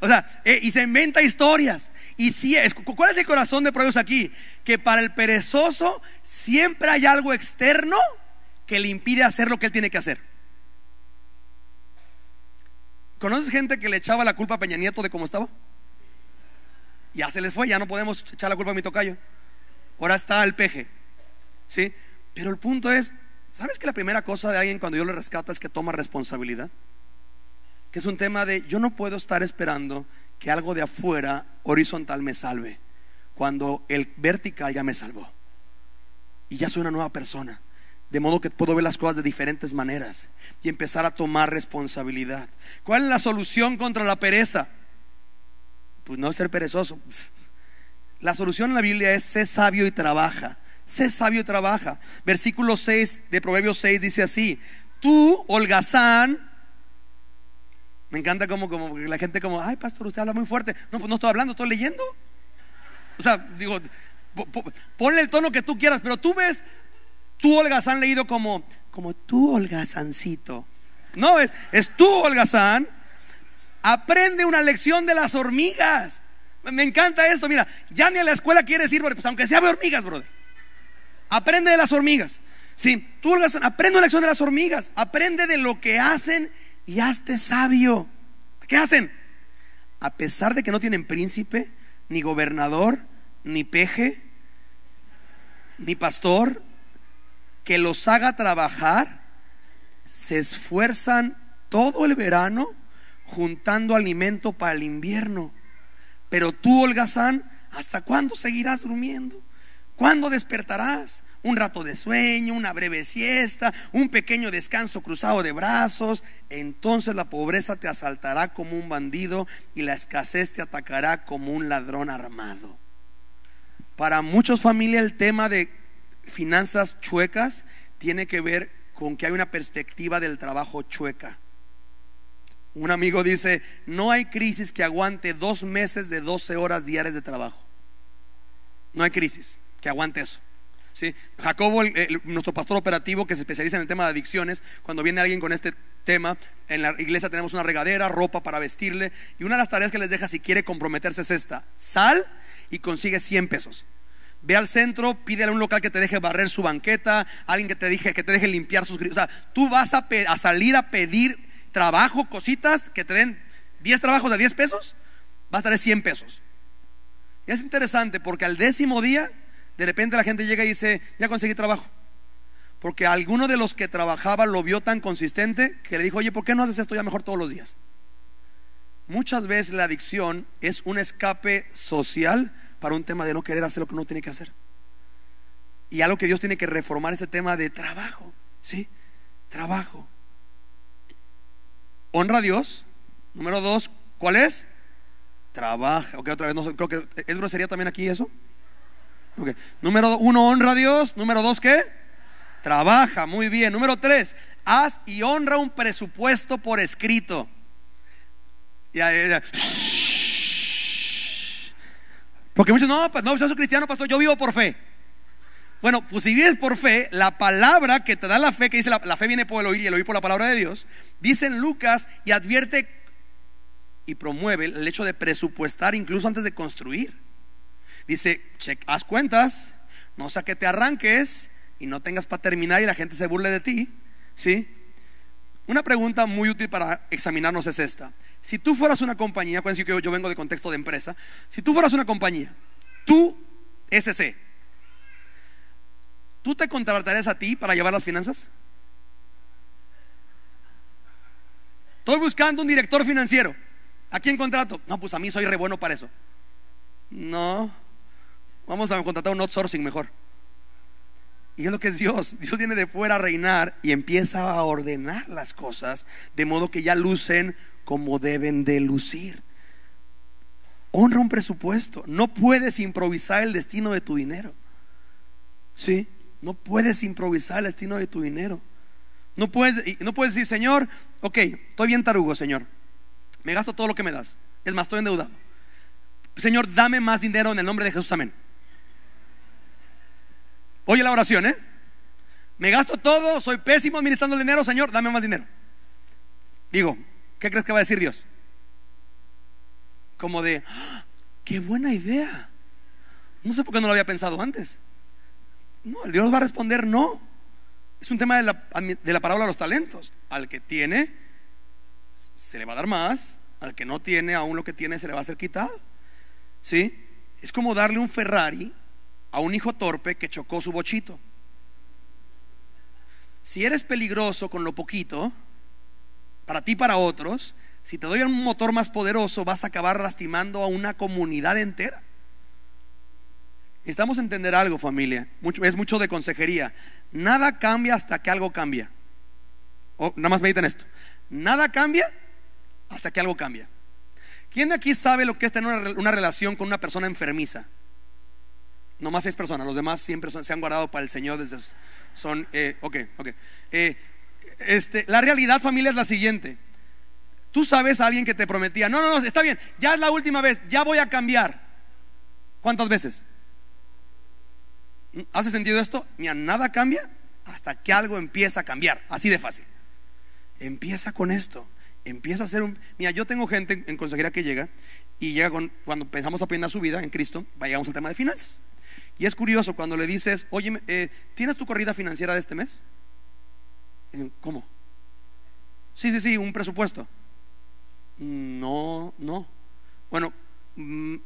O sea, eh, y se inventa historias. Y si es, ¿cuál es el corazón de Proverbios aquí? Que para el perezoso siempre hay algo externo que le impide hacer lo que él tiene que hacer. ¿Conoces gente que le echaba la culpa a Peña Nieto de cómo estaba? Ya se les fue, ya no podemos echar la culpa a mi tocayo ahora está el peje. ¿Sí? Pero el punto es, ¿sabes que la primera cosa de alguien cuando yo le rescata es que toma responsabilidad? Que es un tema de yo no puedo estar esperando que algo de afuera horizontal me salve cuando el vertical ya me salvó. Y ya soy una nueva persona. De modo que puedo ver las cosas de diferentes maneras y empezar a tomar responsabilidad. ¿Cuál es la solución contra la pereza? Pues no ser perezoso. La solución en la Biblia es sé sabio y trabaja. Sé sabio y trabaja. Versículo 6 de Proverbios 6 dice así: Tú, holgazán, me encanta como, como la gente como, ay, pastor, usted habla muy fuerte. No, pues no estoy hablando, estoy leyendo. O sea, digo, ponle el tono que tú quieras, pero tú ves, tú, holgazán, leído como, como tú, holgazancito. No, es, es tú, holgazán. Aprende una lección de las hormigas. Me encanta esto, mira, ya ni a la escuela quieres ir, pues aunque sea de hormigas, brother. Aprende de las hormigas. Sí, tú aprende una lección de las hormigas, aprende de lo que hacen y hazte sabio. ¿Qué hacen? A pesar de que no tienen príncipe, ni gobernador, ni peje, ni pastor, que los haga trabajar, se esfuerzan todo el verano juntando alimento para el invierno. Pero tú, holgazán, ¿hasta cuándo seguirás durmiendo? ¿Cuándo despertarás? Un rato de sueño, una breve siesta, un pequeño descanso cruzado de brazos. Entonces la pobreza te asaltará como un bandido y la escasez te atacará como un ladrón armado. Para muchas familias el tema de finanzas chuecas tiene que ver con que hay una perspectiva del trabajo chueca. Un amigo dice, no hay crisis que aguante dos meses de 12 horas diarias de trabajo. No hay crisis que aguante eso. ¿Sí? Jacobo, nuestro pastor operativo que se especializa en el tema de adicciones, cuando viene alguien con este tema, en la iglesia tenemos una regadera, ropa para vestirle, y una de las tareas que les deja si quiere comprometerse es esta, sal y consigue 100 pesos. Ve al centro, pídele a un local que te deje barrer su banqueta, alguien que te, deje, que te deje limpiar sus... O sea, tú vas a, a salir a pedir trabajo, cositas que te den 10 trabajos de 10 pesos, va a de 100 pesos. Y es interesante porque al décimo día, de repente la gente llega y dice, ya conseguí trabajo. Porque alguno de los que trabajaba lo vio tan consistente que le dijo, oye, ¿por qué no haces esto ya mejor todos los días? Muchas veces la adicción es un escape social para un tema de no querer hacer lo que uno tiene que hacer. Y algo que Dios tiene que reformar ese tema de trabajo, ¿sí? Trabajo honra a Dios. Número dos, ¿cuál es? Trabaja. Ok, otra vez, no creo que es grosería también aquí eso. Okay. Número uno, honra a Dios. Número dos, ¿qué? Trabaja, muy bien. Número tres, haz y honra un presupuesto por escrito. Ya, ya, Porque muchos, no, pues, no, yo soy cristiano, pastor, yo vivo por fe. Bueno, pues si vives por fe, la palabra que te da la fe, que dice la, fe viene por el oír y el oír por la palabra de Dios, dice en Lucas y advierte y promueve el hecho de presupuestar incluso antes de construir. Dice, check, haz cuentas, no sea que te arranques y no tengas para terminar y la gente se burle de ti, ¿sí? Una pregunta muy útil para examinarnos es esta. Si tú fueras una compañía, acuérdense que yo, yo vengo de contexto de empresa, si tú fueras una compañía, tú, SC, ¿tú te contratarías a ti para llevar las finanzas? Estoy buscando un director financiero. ¿A quién contrato? No, pues a mí soy re bueno para eso. No, vamos a contratar un outsourcing mejor. Y es lo que es Dios. Dios viene de fuera a reinar y empieza a ordenar las cosas de modo que ya lucen como deben de lucir. Honra un presupuesto. No puedes improvisar el destino de tu dinero. ¿Sí? No puedes improvisar el destino de tu dinero. No puedes, no puedes decir, Señor, ok, estoy bien tarugo, Señor. Me gasto todo lo que me das. Es más, estoy endeudado. Señor, dame más dinero en el nombre de Jesús. Amén. Oye la oración, ¿eh? Me gasto todo, soy pésimo administrando el dinero, Señor, dame más dinero. Digo, ¿qué crees que va a decir Dios? Como de, ¡Ah! qué buena idea. No sé por qué no lo había pensado antes. No, Dios va a responder no. Es un tema de la, de la parábola de los talentos. Al que tiene, se le va a dar más. Al que no tiene, aún lo que tiene se le va a ser quitado. ¿Sí? Es como darle un Ferrari a un hijo torpe que chocó su bochito. Si eres peligroso con lo poquito, para ti y para otros, si te doy un motor más poderoso, vas a acabar lastimando a una comunidad entera. Necesitamos entender algo, familia. es mucho de consejería. Nada cambia hasta que algo cambia. O, nada más mediten esto. Nada cambia hasta que algo cambia. ¿Quién de aquí sabe lo que es tener una relación con una persona enfermiza? No más seis personas, los demás siempre se han guardado para el Señor desde son, eh, ok, ok. Eh, este, la realidad familia es la siguiente. Tú sabes a alguien que te prometía, no, no, no, está bien, ya es la última vez, ya voy a cambiar. ¿Cuántas veces? ¿Hace sentido esto? Mira, nada cambia hasta que algo empieza a cambiar, así de fácil. Empieza con esto, empieza a hacer un... Mira, yo tengo gente en consejería que llega y llega con, cuando pensamos a aprender su vida en Cristo, vayamos al tema de finanzas. Y es curioso cuando le dices, oye, eh, ¿tienes tu corrida financiera de este mes? dicen, ¿cómo? Sí, sí, sí, un presupuesto. No, no. Bueno, mm,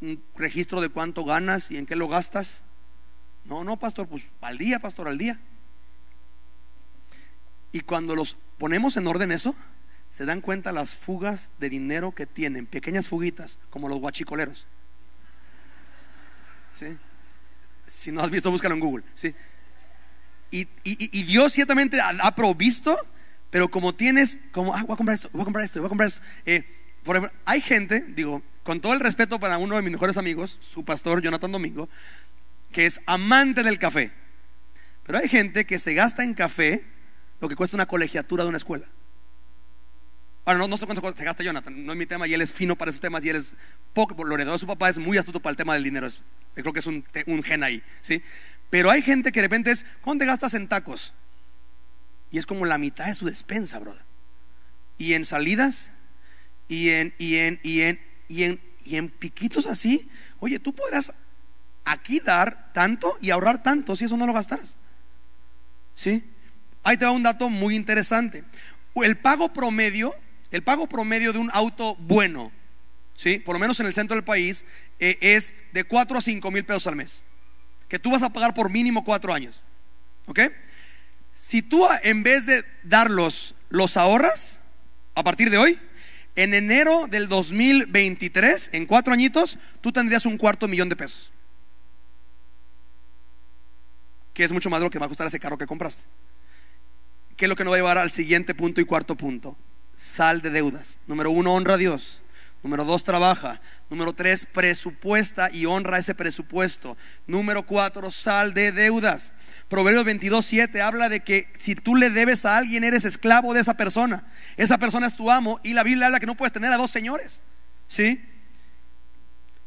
un registro de cuánto ganas y en qué lo gastas. No, no, pastor, pues al día, pastor, al día. Y cuando los ponemos en orden eso, se dan cuenta las fugas de dinero que tienen, pequeñas fuguitas, como los guachicoleros. ¿Sí? Si no has visto, búscalo en Google. ¿sí? Y, Dios ciertamente ha, provisto, pero como tienes, como, ah, voy a comprar esto, voy a comprar esto, voy a comprar esto. Eh, por ejemplo, hay gente, digo, con todo el respeto para uno de mis mejores amigos, su pastor Jonathan Domingo, que es amante del café. Pero hay gente que se gasta en café lo que cuesta una colegiatura de una escuela. Ahora, no, no sé cuánto se gasta Jonathan, no es mi tema y él es fino para esos temas y él es poco, lo heredó de su papá, es muy astuto para el tema del dinero. Es creo que es un, gen ahí, ¿sí? Pero hay gente que de repente es, ¿cuánto te gastas en tacos? Y es como la mitad de su despensa, brother. Y en salidas, y en, y en, y en, y en, y en piquitos así. Oye, tú podrás aquí dar tanto y ahorrar tanto si eso no lo gastaras. ¿Sí? Ahí te va un dato muy interesante. El pago promedio, el pago promedio de un auto bueno, ¿sí? Por lo menos en el centro del país, eh, es de 4 a 5 mil pesos al mes. Que tú vas a pagar por mínimo 4 años. ¿Ok? Si tú en vez de darlos, los ahorras a partir de hoy, en enero del 2023, en 4 añitos, tú tendrías un cuarto millón de pesos. Que es mucho más de lo que va a costar ese carro que compraste. ¿Qué es lo que nos va a llevar al siguiente punto y cuarto punto? Sal de deudas. Número uno, honra a Dios. Número dos, trabaja. Número tres, presupuesta y honra ese presupuesto. Número cuatro, sal de deudas. Proverbios 22, 7 habla de que si tú le debes a alguien, eres esclavo de esa persona. Esa persona es tu amo. Y la Biblia habla que no puedes tener a dos señores. ¿Sí?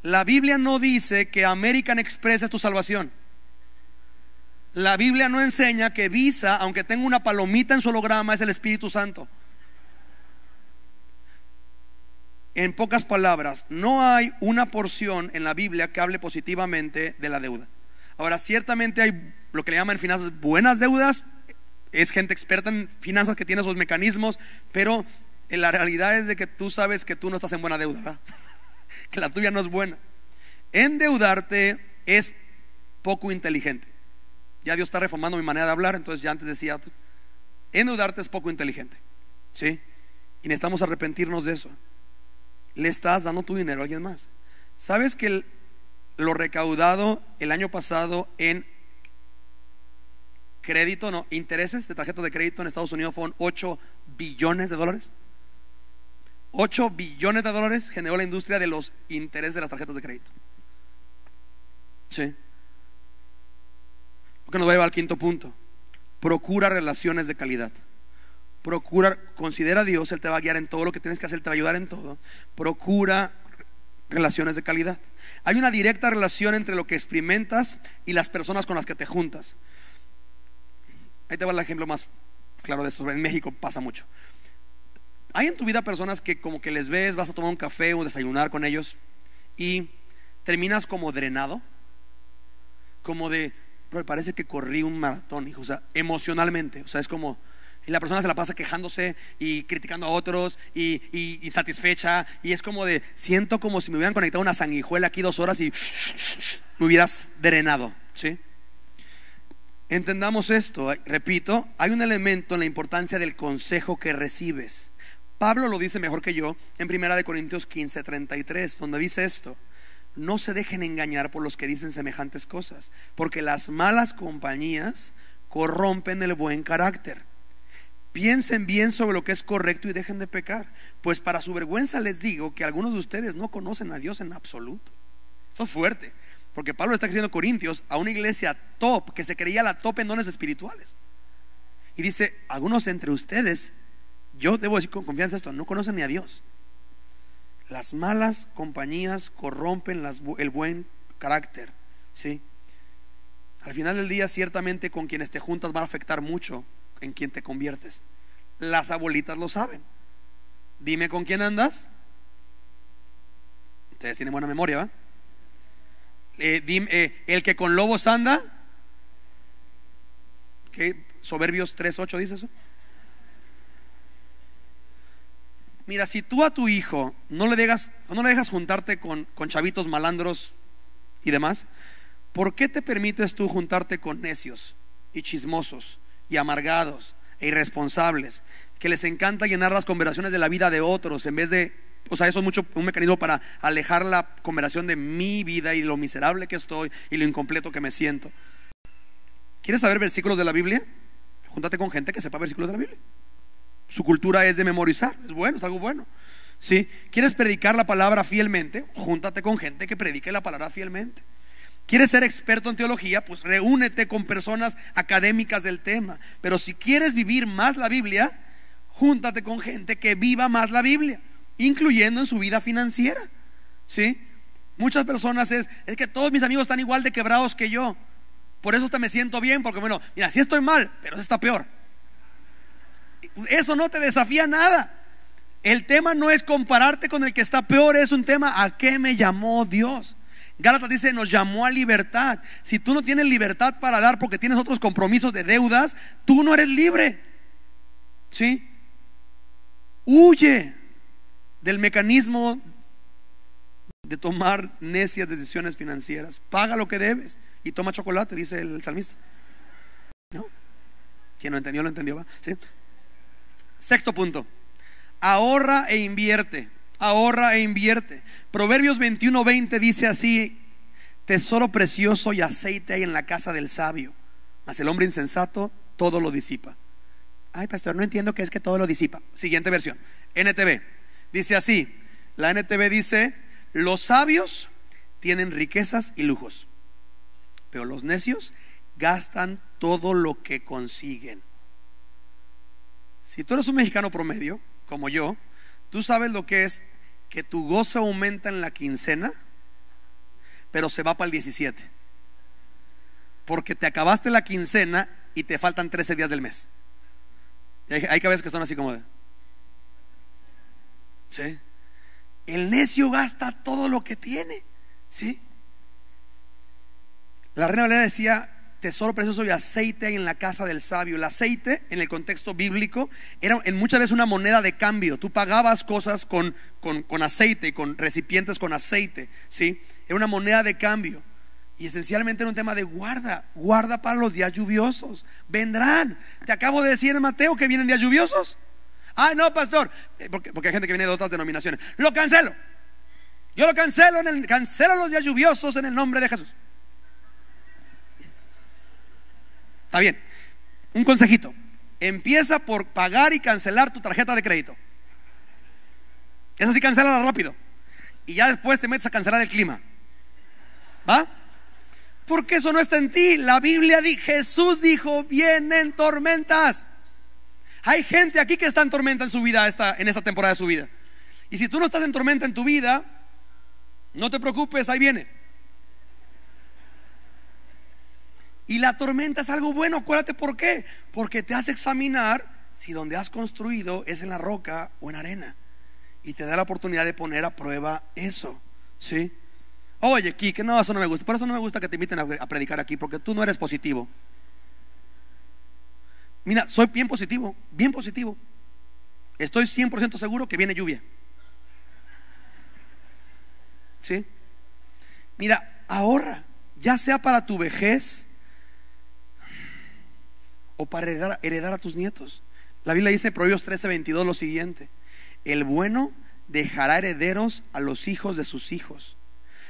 La Biblia no dice que American Express es tu salvación. La Biblia no enseña que Visa, aunque tenga una palomita en su holograma, es el Espíritu Santo. En pocas palabras, no hay una porción en la Biblia que hable positivamente de la deuda. Ahora, ciertamente hay lo que le llaman finanzas buenas deudas, es gente experta en finanzas que tiene esos mecanismos, pero la realidad es de que tú sabes que tú no estás en buena deuda, que la tuya no es buena. Endeudarte es poco inteligente. Ya Dios está reformando mi manera de hablar, entonces ya antes decía, endeudarte es poco inteligente. ¿Sí? Y necesitamos arrepentirnos de eso. Le estás dando tu dinero a alguien más. ¿Sabes que lo recaudado el año pasado en crédito, no, intereses de tarjetas de crédito en Estados Unidos fueron 8 billones de dólares? 8 billones de dólares generó la industria de los intereses de las tarjetas de crédito. Sí. Que nos va a llevar al quinto punto. Procura relaciones de calidad. Procura, considera a Dios, Él te va a guiar en todo lo que tienes que hacer, te va a ayudar en todo. Procura relaciones de calidad. Hay una directa relación entre lo que experimentas y las personas con las que te juntas. Ahí te va el ejemplo más claro de eso. En México pasa mucho. Hay en tu vida personas que como que les ves, vas a tomar un café o desayunar con ellos y terminas como drenado, como de, pero parece que corrí un maratón, hijo, o sea, emocionalmente, o sea, es como, y la persona se la pasa quejándose y criticando a otros y, y, satisfecha, y es como de, siento como si me hubieran conectado una sanguijuela aquí dos horas y me hubieras drenado, ¿sí? Entendamos esto, repito, hay un elemento en la importancia del consejo que recibes. Pablo lo dice mejor que yo en 1 Corintios 15, 33, donde dice esto. No se dejen engañar por los que dicen semejantes cosas, porque las malas compañías corrompen el buen carácter. Piensen bien sobre lo que es correcto y dejen de pecar, pues para su vergüenza les digo que algunos de ustedes no conocen a Dios en absoluto. Esto es fuerte, porque Pablo está escribiendo Corintios a una iglesia top que se creía la top en dones espirituales. Y dice, algunos entre ustedes yo debo decir con confianza esto, no conocen ni a Dios. Las malas compañías corrompen el buen carácter, ¿sí? Al final del día, ciertamente con quienes te juntas van a afectar mucho en quien te conviertes. Las abuelitas lo saben. Dime con quién andas. Ustedes tienen buena memoria, ¿va? Eh, eh, el que con lobos anda. ¿Qué? Soberbios 3.8 dice eso. Mira, si tú a tu hijo no le dejas, no le dejas juntarte con, con chavitos malandros y demás, ¿por qué te permites tú juntarte con necios y chismosos y amargados e irresponsables que les encanta llenar las conversaciones de la vida de otros en vez de, o sea, eso es mucho un mecanismo para alejar la conversación de mi vida y lo miserable que estoy y lo incompleto que me siento. ¿Quieres saber versículos de la Biblia? Júntate con gente que sepa versículos de la Biblia. Su cultura es de memorizar, es bueno, es algo bueno. ¿Sí? ¿Quieres predicar la palabra fielmente? Júntate con gente que predique la palabra fielmente. ¿Quieres ser experto en teología? Pues reúnete con personas académicas del tema. Pero si quieres vivir más la Biblia, júntate con gente que viva más la Biblia, incluyendo en su vida financiera. ¿Sí? Muchas personas es, es que todos mis amigos están igual de quebrados que yo. Por eso hasta me siento bien, porque bueno, mira, si estoy mal, pero eso está peor. Eso no te desafía nada. El tema no es compararte con el que está peor, es un tema a qué me llamó Dios. Gálatas dice, nos llamó a libertad. Si tú no tienes libertad para dar porque tienes otros compromisos de deudas, tú no eres libre. ¿Sí? Huye del mecanismo de tomar necias decisiones financieras. Paga lo que debes y toma chocolate, dice el salmista. ¿No? Quien no entendió, lo entendió. ¿Sí? Sexto punto. Ahorra e invierte. Ahorra e invierte. Proverbios 21:20 dice así: Tesoro precioso y aceite hay en la casa del sabio, mas el hombre insensato todo lo disipa. Ay, pastor, no entiendo qué es que todo lo disipa. Siguiente versión. NTV. Dice así: La NTV dice: Los sabios tienen riquezas y lujos, pero los necios gastan todo lo que consiguen. Si tú eres un mexicano promedio, como yo, tú sabes lo que es que tu gozo aumenta en la quincena, pero se va para el 17. porque te acabaste la quincena y te faltan 13 días del mes. hay, cabezas que son así como de... ¿Sí? El necio gasta todo lo que tiene. ¿Sí? La reina Valera decía, tesoro precioso y aceite en la casa del sabio. El aceite, en el contexto bíblico, era en muchas veces una moneda de cambio. Tú pagabas cosas con, con, con aceite, con recipientes con aceite. ¿sí? Era una moneda de cambio. Y esencialmente era un tema de guarda, guarda para los días lluviosos. Vendrán. Te acabo de decir en Mateo que vienen días lluviosos. Ah, no, pastor, eh, porque, hay gente que viene de otras denominaciones. Lo cancelo. Yo lo cancelo, en el, cancelo los días lluviosos en el nombre de Jesús. Está bien. Un consejito. Empieza por pagar y cancelar tu tarjeta de crédito. Esa sí, cancélala rápido. Y ya después te metes a cancelar el clima. ¿Va? Porque eso no está en ti. La Biblia dice, Jesús dijo, vienen tormentas. Hay gente aquí que está en tormenta en su vida esta, en esta temporada de su vida. Y si tú no estás en tormenta en tu vida, no te preocupes, ahí viene. Y la tormenta es algo bueno, acuérdate por qué. Porque te hace examinar si donde has construido es en la roca o en arena. Y te da la oportunidad de poner a prueba eso. ¿Sí? Oye, Kike, no, eso no me gusta. Por eso no me gusta que te inviten a predicar aquí, porque tú no eres positivo. Mira, soy bien positivo, bien positivo. Estoy 100% seguro que viene lluvia. ¿Sí? Mira, ahorra, ya sea para tu vejez o para heredar, a tus nietos. La Biblia dice en Proverbios 13:22 lo siguiente: El bueno dejará herederos a los hijos de sus hijos,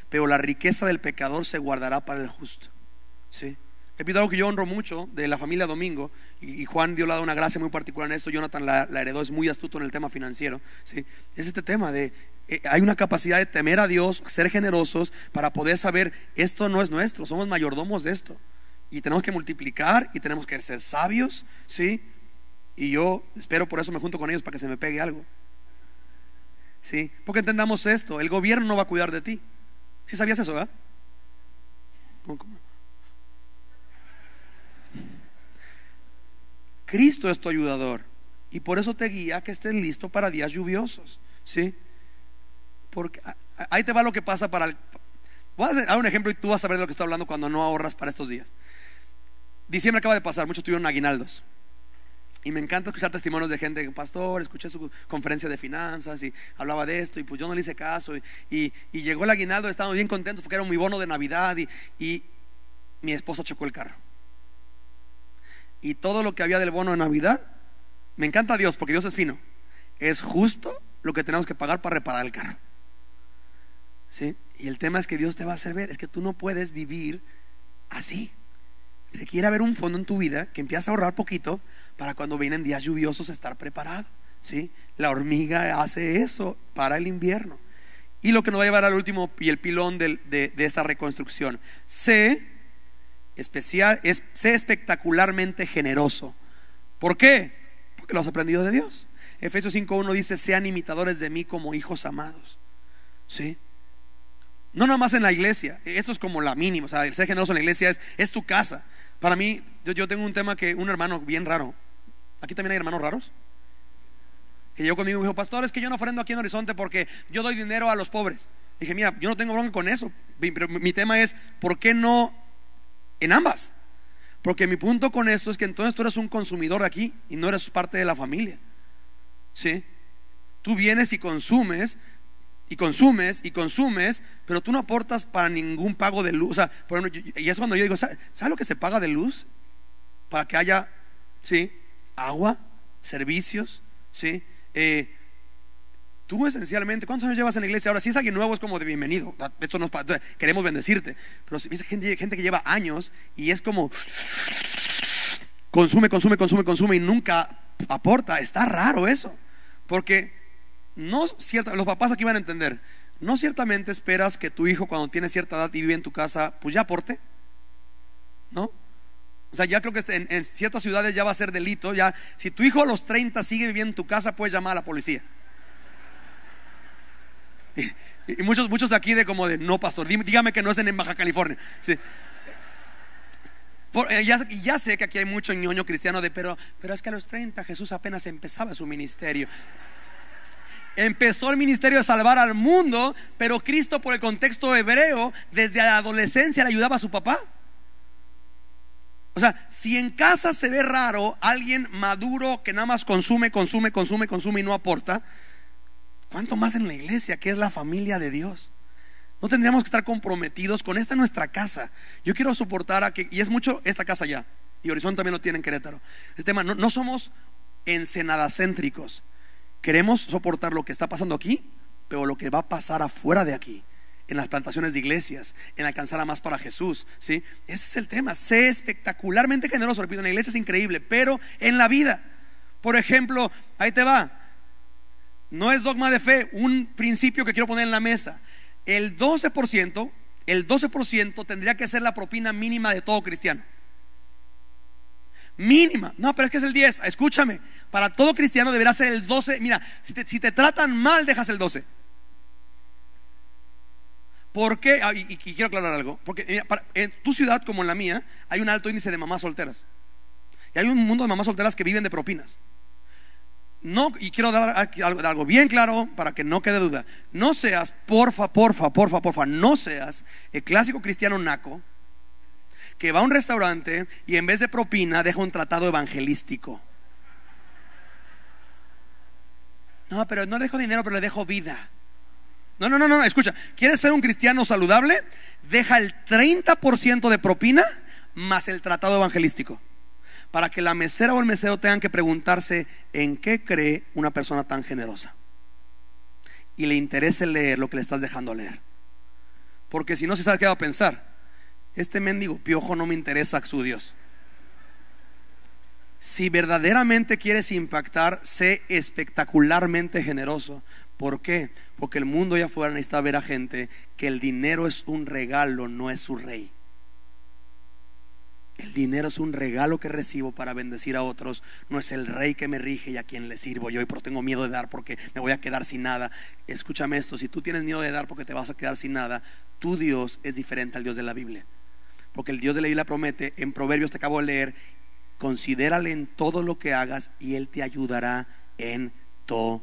pero la riqueza del pecador se guardará para el justo. ¿Sí? Repito algo que yo honro mucho de la familia Domingo, y, Juan dio la una gracia muy particular en esto, Jonathan la, heredó, es muy astuto en el tema financiero. ¿sí? Es este tema de, eh, hay una capacidad de temer a Dios, ser generosos, para poder saber, esto no es nuestro, somos mayordomos de esto. Y tenemos que multiplicar y tenemos que ser sabios, ¿sí? Y yo espero por eso me junto con ellos para que se me pegue algo. ¿Sí? Porque entendamos esto, el gobierno no va a cuidar de ti. ¿Sí sabías eso, verdad? Cristo es tu ayudador. Y por eso te guía que estés listo para días lluviosos. ¿Sí? Porque ahí te va lo que pasa para el... Voy a dar un ejemplo y tú vas a ver de lo que estoy hablando cuando no ahorras para estos días. Diciembre acaba de pasar, muchos tuvieron aguinaldos. Y me encanta escuchar testimonios de gente, pastor, escuché su conferencia de finanzas y hablaba de esto y pues yo no le hice caso. Y, llegó el aguinaldo, estábamos bien contentos porque era muy bono de Navidad y, y mi esposa chocó el carro y todo lo que había del bono de Navidad, me encanta Dios porque Dios es fino. Es justo lo que tenemos que pagar para reparar el carro. ¿Sí? Y el tema es que Dios te va a hacer ver, es que tú no puedes vivir así. Requiere haber un fondo en tu vida que empiece a ahorrar poquito para cuando vienen días lluviosos estar preparado. ¿Sí? La hormiga hace eso para el invierno. Y lo que nos va a llevar al último y el pilón de, de esta reconstrucción. Sé especial, es, espectacularmente generoso. ¿Por qué? Porque lo has aprendido de Dios. Efesios 5.1 dice, sean imitadores de mí como hijos amados. ¿Sí? No nada más en la iglesia, esto es como la mínima, o sea, el ser generoso en la iglesia es, es tu casa. Para mí, yo, yo, tengo un tema que un hermano bien raro, aquí también hay hermanos raros, que llegó conmigo y dijo, pastor, es que yo no ofrendo aquí en Horizonte porque yo doy dinero a los pobres. Dije, mira, yo no tengo bronca con eso, pero mi tema es, ¿por qué no en ambas. Porque mi punto con esto es que entonces tú eres un consumidor aquí y no eres parte de la familia. ¿Sí? Tú vienes y consumes y consumes y consumes, pero tú no aportas para ningún pago de luz. O sea, y es cuando yo digo, ¿sabes lo que se paga de luz? Para que haya, ¿sí? Agua, servicios, ¿sí? Eh, Tú esencialmente, ¿cuántos años llevas en la iglesia? Ahora, si es alguien nuevo, es como de bienvenido. Esto nos, queremos bendecirte. Pero si es gente, gente que lleva años y es como consume, consume, consume, consume y nunca aporta, está raro eso. Porque no cierta, los papás aquí van a entender. No ciertamente esperas que tu hijo cuando tiene cierta edad y vive en tu casa, pues ya aporte. ¿No? O sea, ya creo que en, en ciertas ciudades ya va a ser delito. Ya, si tu hijo a los 30 sigue viviendo en tu casa, puedes llamar a la policía. Y, muchos, muchos aquí de como de, no, pastor, dígame que no es en Baja California. Eh, ya, ya sé que aquí hay mucho ñoño cristiano de, pero, pero es que a los 30 Jesús apenas empezaba su ministerio. Empezó el ministerio de salvar al mundo, pero Cristo por el contexto hebreo, desde la adolescencia le ayudaba a su papá. O sea, si en casa se ve raro alguien maduro que nada más consume, consume, consume, consume y no aporta, ¿cuánto más en la iglesia que es la familia de Dios? No tendríamos que estar comprometidos con esta nuestra casa. Yo quiero soportar a que, y es mucho esta casa ya, y Horizonte también lo tiene en Querétaro. Este tema, no, no somos ensenadacéntricos. Queremos soportar lo que está pasando aquí, pero lo que va a pasar afuera de aquí, en las plantaciones de iglesias, en alcanzar a más para Jesús. ¿sí? Ese es el tema. Sé espectacularmente generoso. Repito, en la iglesia es increíble, pero en la vida, por ejemplo, ahí te va. No es dogma de fe, un principio que quiero poner en la mesa. El 12%, el 12% tendría que ser la propina mínima de todo cristiano. Mínima. No, pero es que es el 10. Escúchame. Para todo cristiano deberá ser el 12. Mira, si te, tratan mal, dejas el 12. ¿Por qué? Ah, y, quiero aclarar algo. Porque para- en tu ciudad, como en la mía, hay un alto índice de mamás solteras. Y hay un mundo de mamás solteras que viven de propinas. No, y quiero dar algo, algo bien claro para que no quede duda. No seas, porfa, porfa, porfa, porfa, no seas el clásico cristiano naco que va a un restaurante y en vez de propina deja un tratado evangelístico. No, pero no dejo dinero, pero le dejo vida. No, no, no, no, escucha. ¿Quieres ser un cristiano saludable? Deja el 30% de propina más el tratado evangelístico. Para que la mesera o el mesero tengan que preguntarse en qué cree una persona tan generosa. Y le interese leer lo que le estás dejando leer. Porque si no se sabe qué va a pensar. Este mendigo piojo no me interesa su Dios. Si verdaderamente quieres impactar, sé espectacularmente generoso. ¿Por qué? Porque el mundo allá afuera necesita ver a gente que el dinero es un regalo, no es su rey. El dinero es un regalo que recibo para bendecir a otros, no es el rey que me rige y a quien le sirvo yo y por tengo miedo de dar porque me voy a quedar sin nada. Escúchame esto, si tú tienes miedo de dar porque te vas a quedar sin nada, tu Dios es diferente al Dios de la Biblia. Porque el Dios de la Biblia promete, en Proverbios te acabo de leer, considérale en todo lo que hagas y Él te ayudará en todo.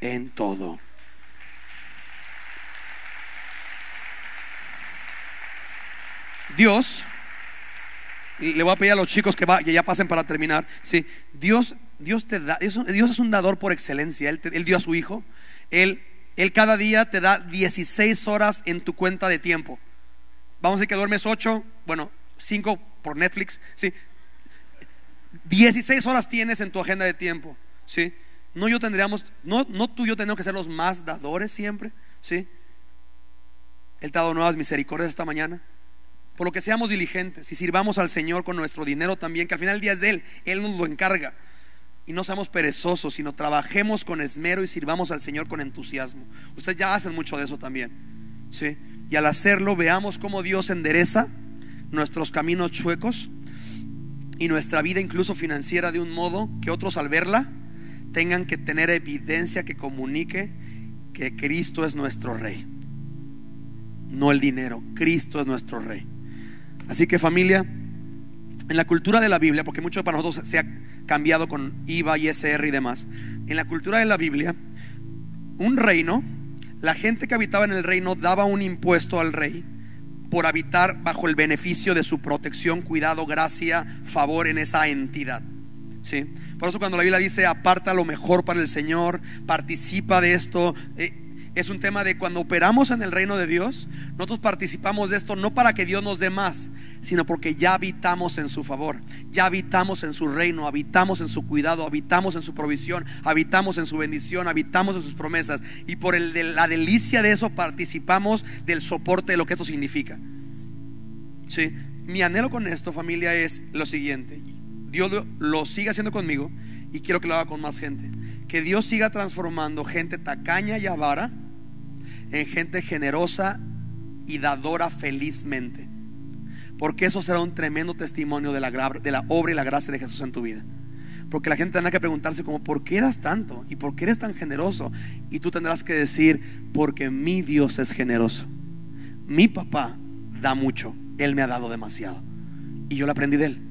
En todo. Dios, le voy a pedir a los chicos que, va, ya pasen para terminar. Sí, Dios, Dios te da, Dios, es un dador por excelencia. Él, él dio a su hijo. Él, él cada día te da 16 horas en tu cuenta de tiempo. Vamos a decir que duermes 8, bueno, 5 por Netflix, sí. 16 horas tienes en tu agenda de tiempo, sí. No yo tendríamos, no, no tú y yo tenemos que ser los más dadores siempre, sí. Él te ha dado nuevas misericordias esta mañana. Por lo que seamos diligentes y sirvamos al Señor con nuestro dinero también, que al final del día es de Él, Él nos lo encarga. Y no seamos perezosos, sino trabajemos con esmero y sirvamos al Señor con entusiasmo. Ustedes ya hacen mucho de eso también. ¿Sí? Y al hacerlo, veamos cómo Dios endereza nuestros caminos chuecos y nuestra vida incluso financiera de un modo que otros al verla tengan que tener evidencia que comunique que Cristo es nuestro Rey. No el dinero, Cristo es nuestro Rey. Así que familia, en la cultura de la Biblia, porque mucho para nosotros se ha cambiado con IVA, ISR y demás, en la cultura de la Biblia, un reino, la gente que habitaba en el reino daba un impuesto al rey por habitar bajo el beneficio de su protección, cuidado, gracia, favor en esa entidad. ¿Sí? Por eso cuando la Biblia dice aparta lo mejor para el Señor, participa de esto, eh, es un tema de cuando operamos en el reino de Dios, nosotros participamos de esto no para que Dios nos dé más, sino porque ya habitamos en su favor, ya habitamos en su reino, habitamos en su cuidado, habitamos en su provisión, habitamos en su bendición, habitamos en sus promesas y por el de la delicia de eso participamos del soporte de lo que esto significa. Sí, mi anhelo con esto, familia, es lo siguiente. Dios lo, lo siga haciendo conmigo y quiero que lo haga con más gente. Que Dios siga transformando gente tacaña y avara en gente generosa y dadora felizmente. Porque eso será un tremendo testimonio de la, de la obra y la gracia de Jesús en tu vida. Porque la gente tendrá que preguntarse como, ¿por qué eras tanto? ¿Y por qué eres tan generoso? Y tú tendrás que decir, porque mi Dios es generoso. Mi papá da mucho Él me ha dado demasiado. Y yo lo aprendí de Él.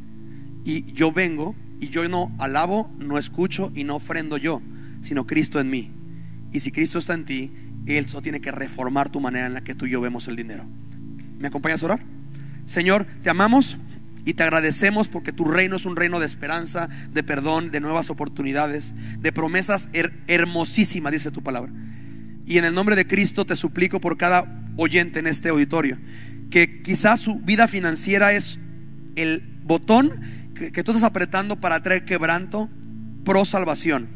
Y yo vengo y yo no alabo, no escucho y no ofrendo yo, sino Cristo en mí. Y si Cristo está en ti, Él solo tiene que reformar tu manera en la que tú y yo vemos el dinero. ¿Me acompañas a orar? Señor, te amamos y te agradecemos porque tu reino es un reino de esperanza, de perdón, de nuevas oportunidades, de promesas hermosísimas, dice tu palabra. Y en el nombre de Cristo te suplico por cada oyente en este auditorio, que quizás su vida financiera es el botón que, que tú estás apretando para traer quebranto pro salvación.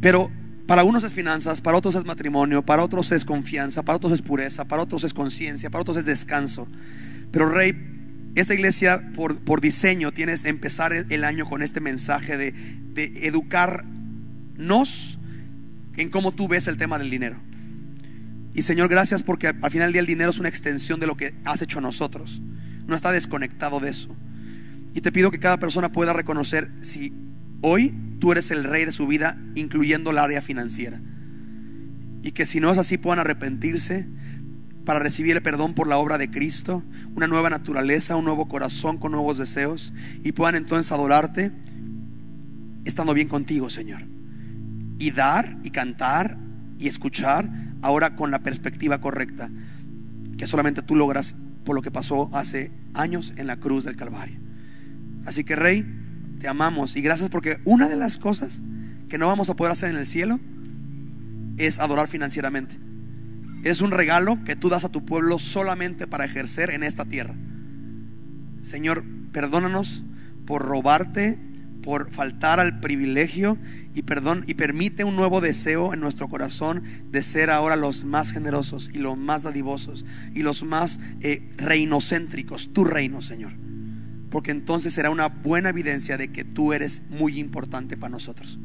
Pero para unos es finanzas, para otros es matrimonio, para otros es confianza, para otros es pureza, para otros es conciencia, para otros es descanso. Pero Rey, esta iglesia por, por diseño tiene que empezar el año con este mensaje de, de educarnos en cómo tú ves el tema del dinero. Y Señor, gracias porque al final del día el dinero es una extensión de lo que has hecho nosotros. No está desconectado de eso. Y te pido que cada persona pueda reconocer si hoy tú eres el rey de su vida, incluyendo el área financiera. Y que si no es así puedan arrepentirse para recibir el perdón por la obra de Cristo, una nueva naturaleza, un nuevo corazón con nuevos deseos y puedan entonces adorarte estando bien contigo, Señor. Y dar y cantar y escuchar ahora con la perspectiva correcta que solamente tú logras por lo que pasó hace años en la cruz del Calvario. Así que Rey, te amamos y gracias porque una de las cosas que no vamos a poder hacer en el cielo es adorar financieramente. Es un regalo que tú das a tu pueblo solamente para ejercer en esta tierra. Señor, perdónanos por robarte, por faltar al privilegio y perdón y permite un nuevo deseo en nuestro corazón de ser ahora los más generosos y los más dadivosos y los más eh, reinocéntricos, tu reino, Señor. Porque entonces será una buena evidencia de que tú eres muy importante para nosotros.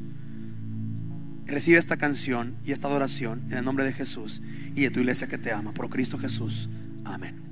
Recibe esta canción y esta adoración en el nombre de Jesús y de tu iglesia que te ama. Por Cristo Jesús. Amén.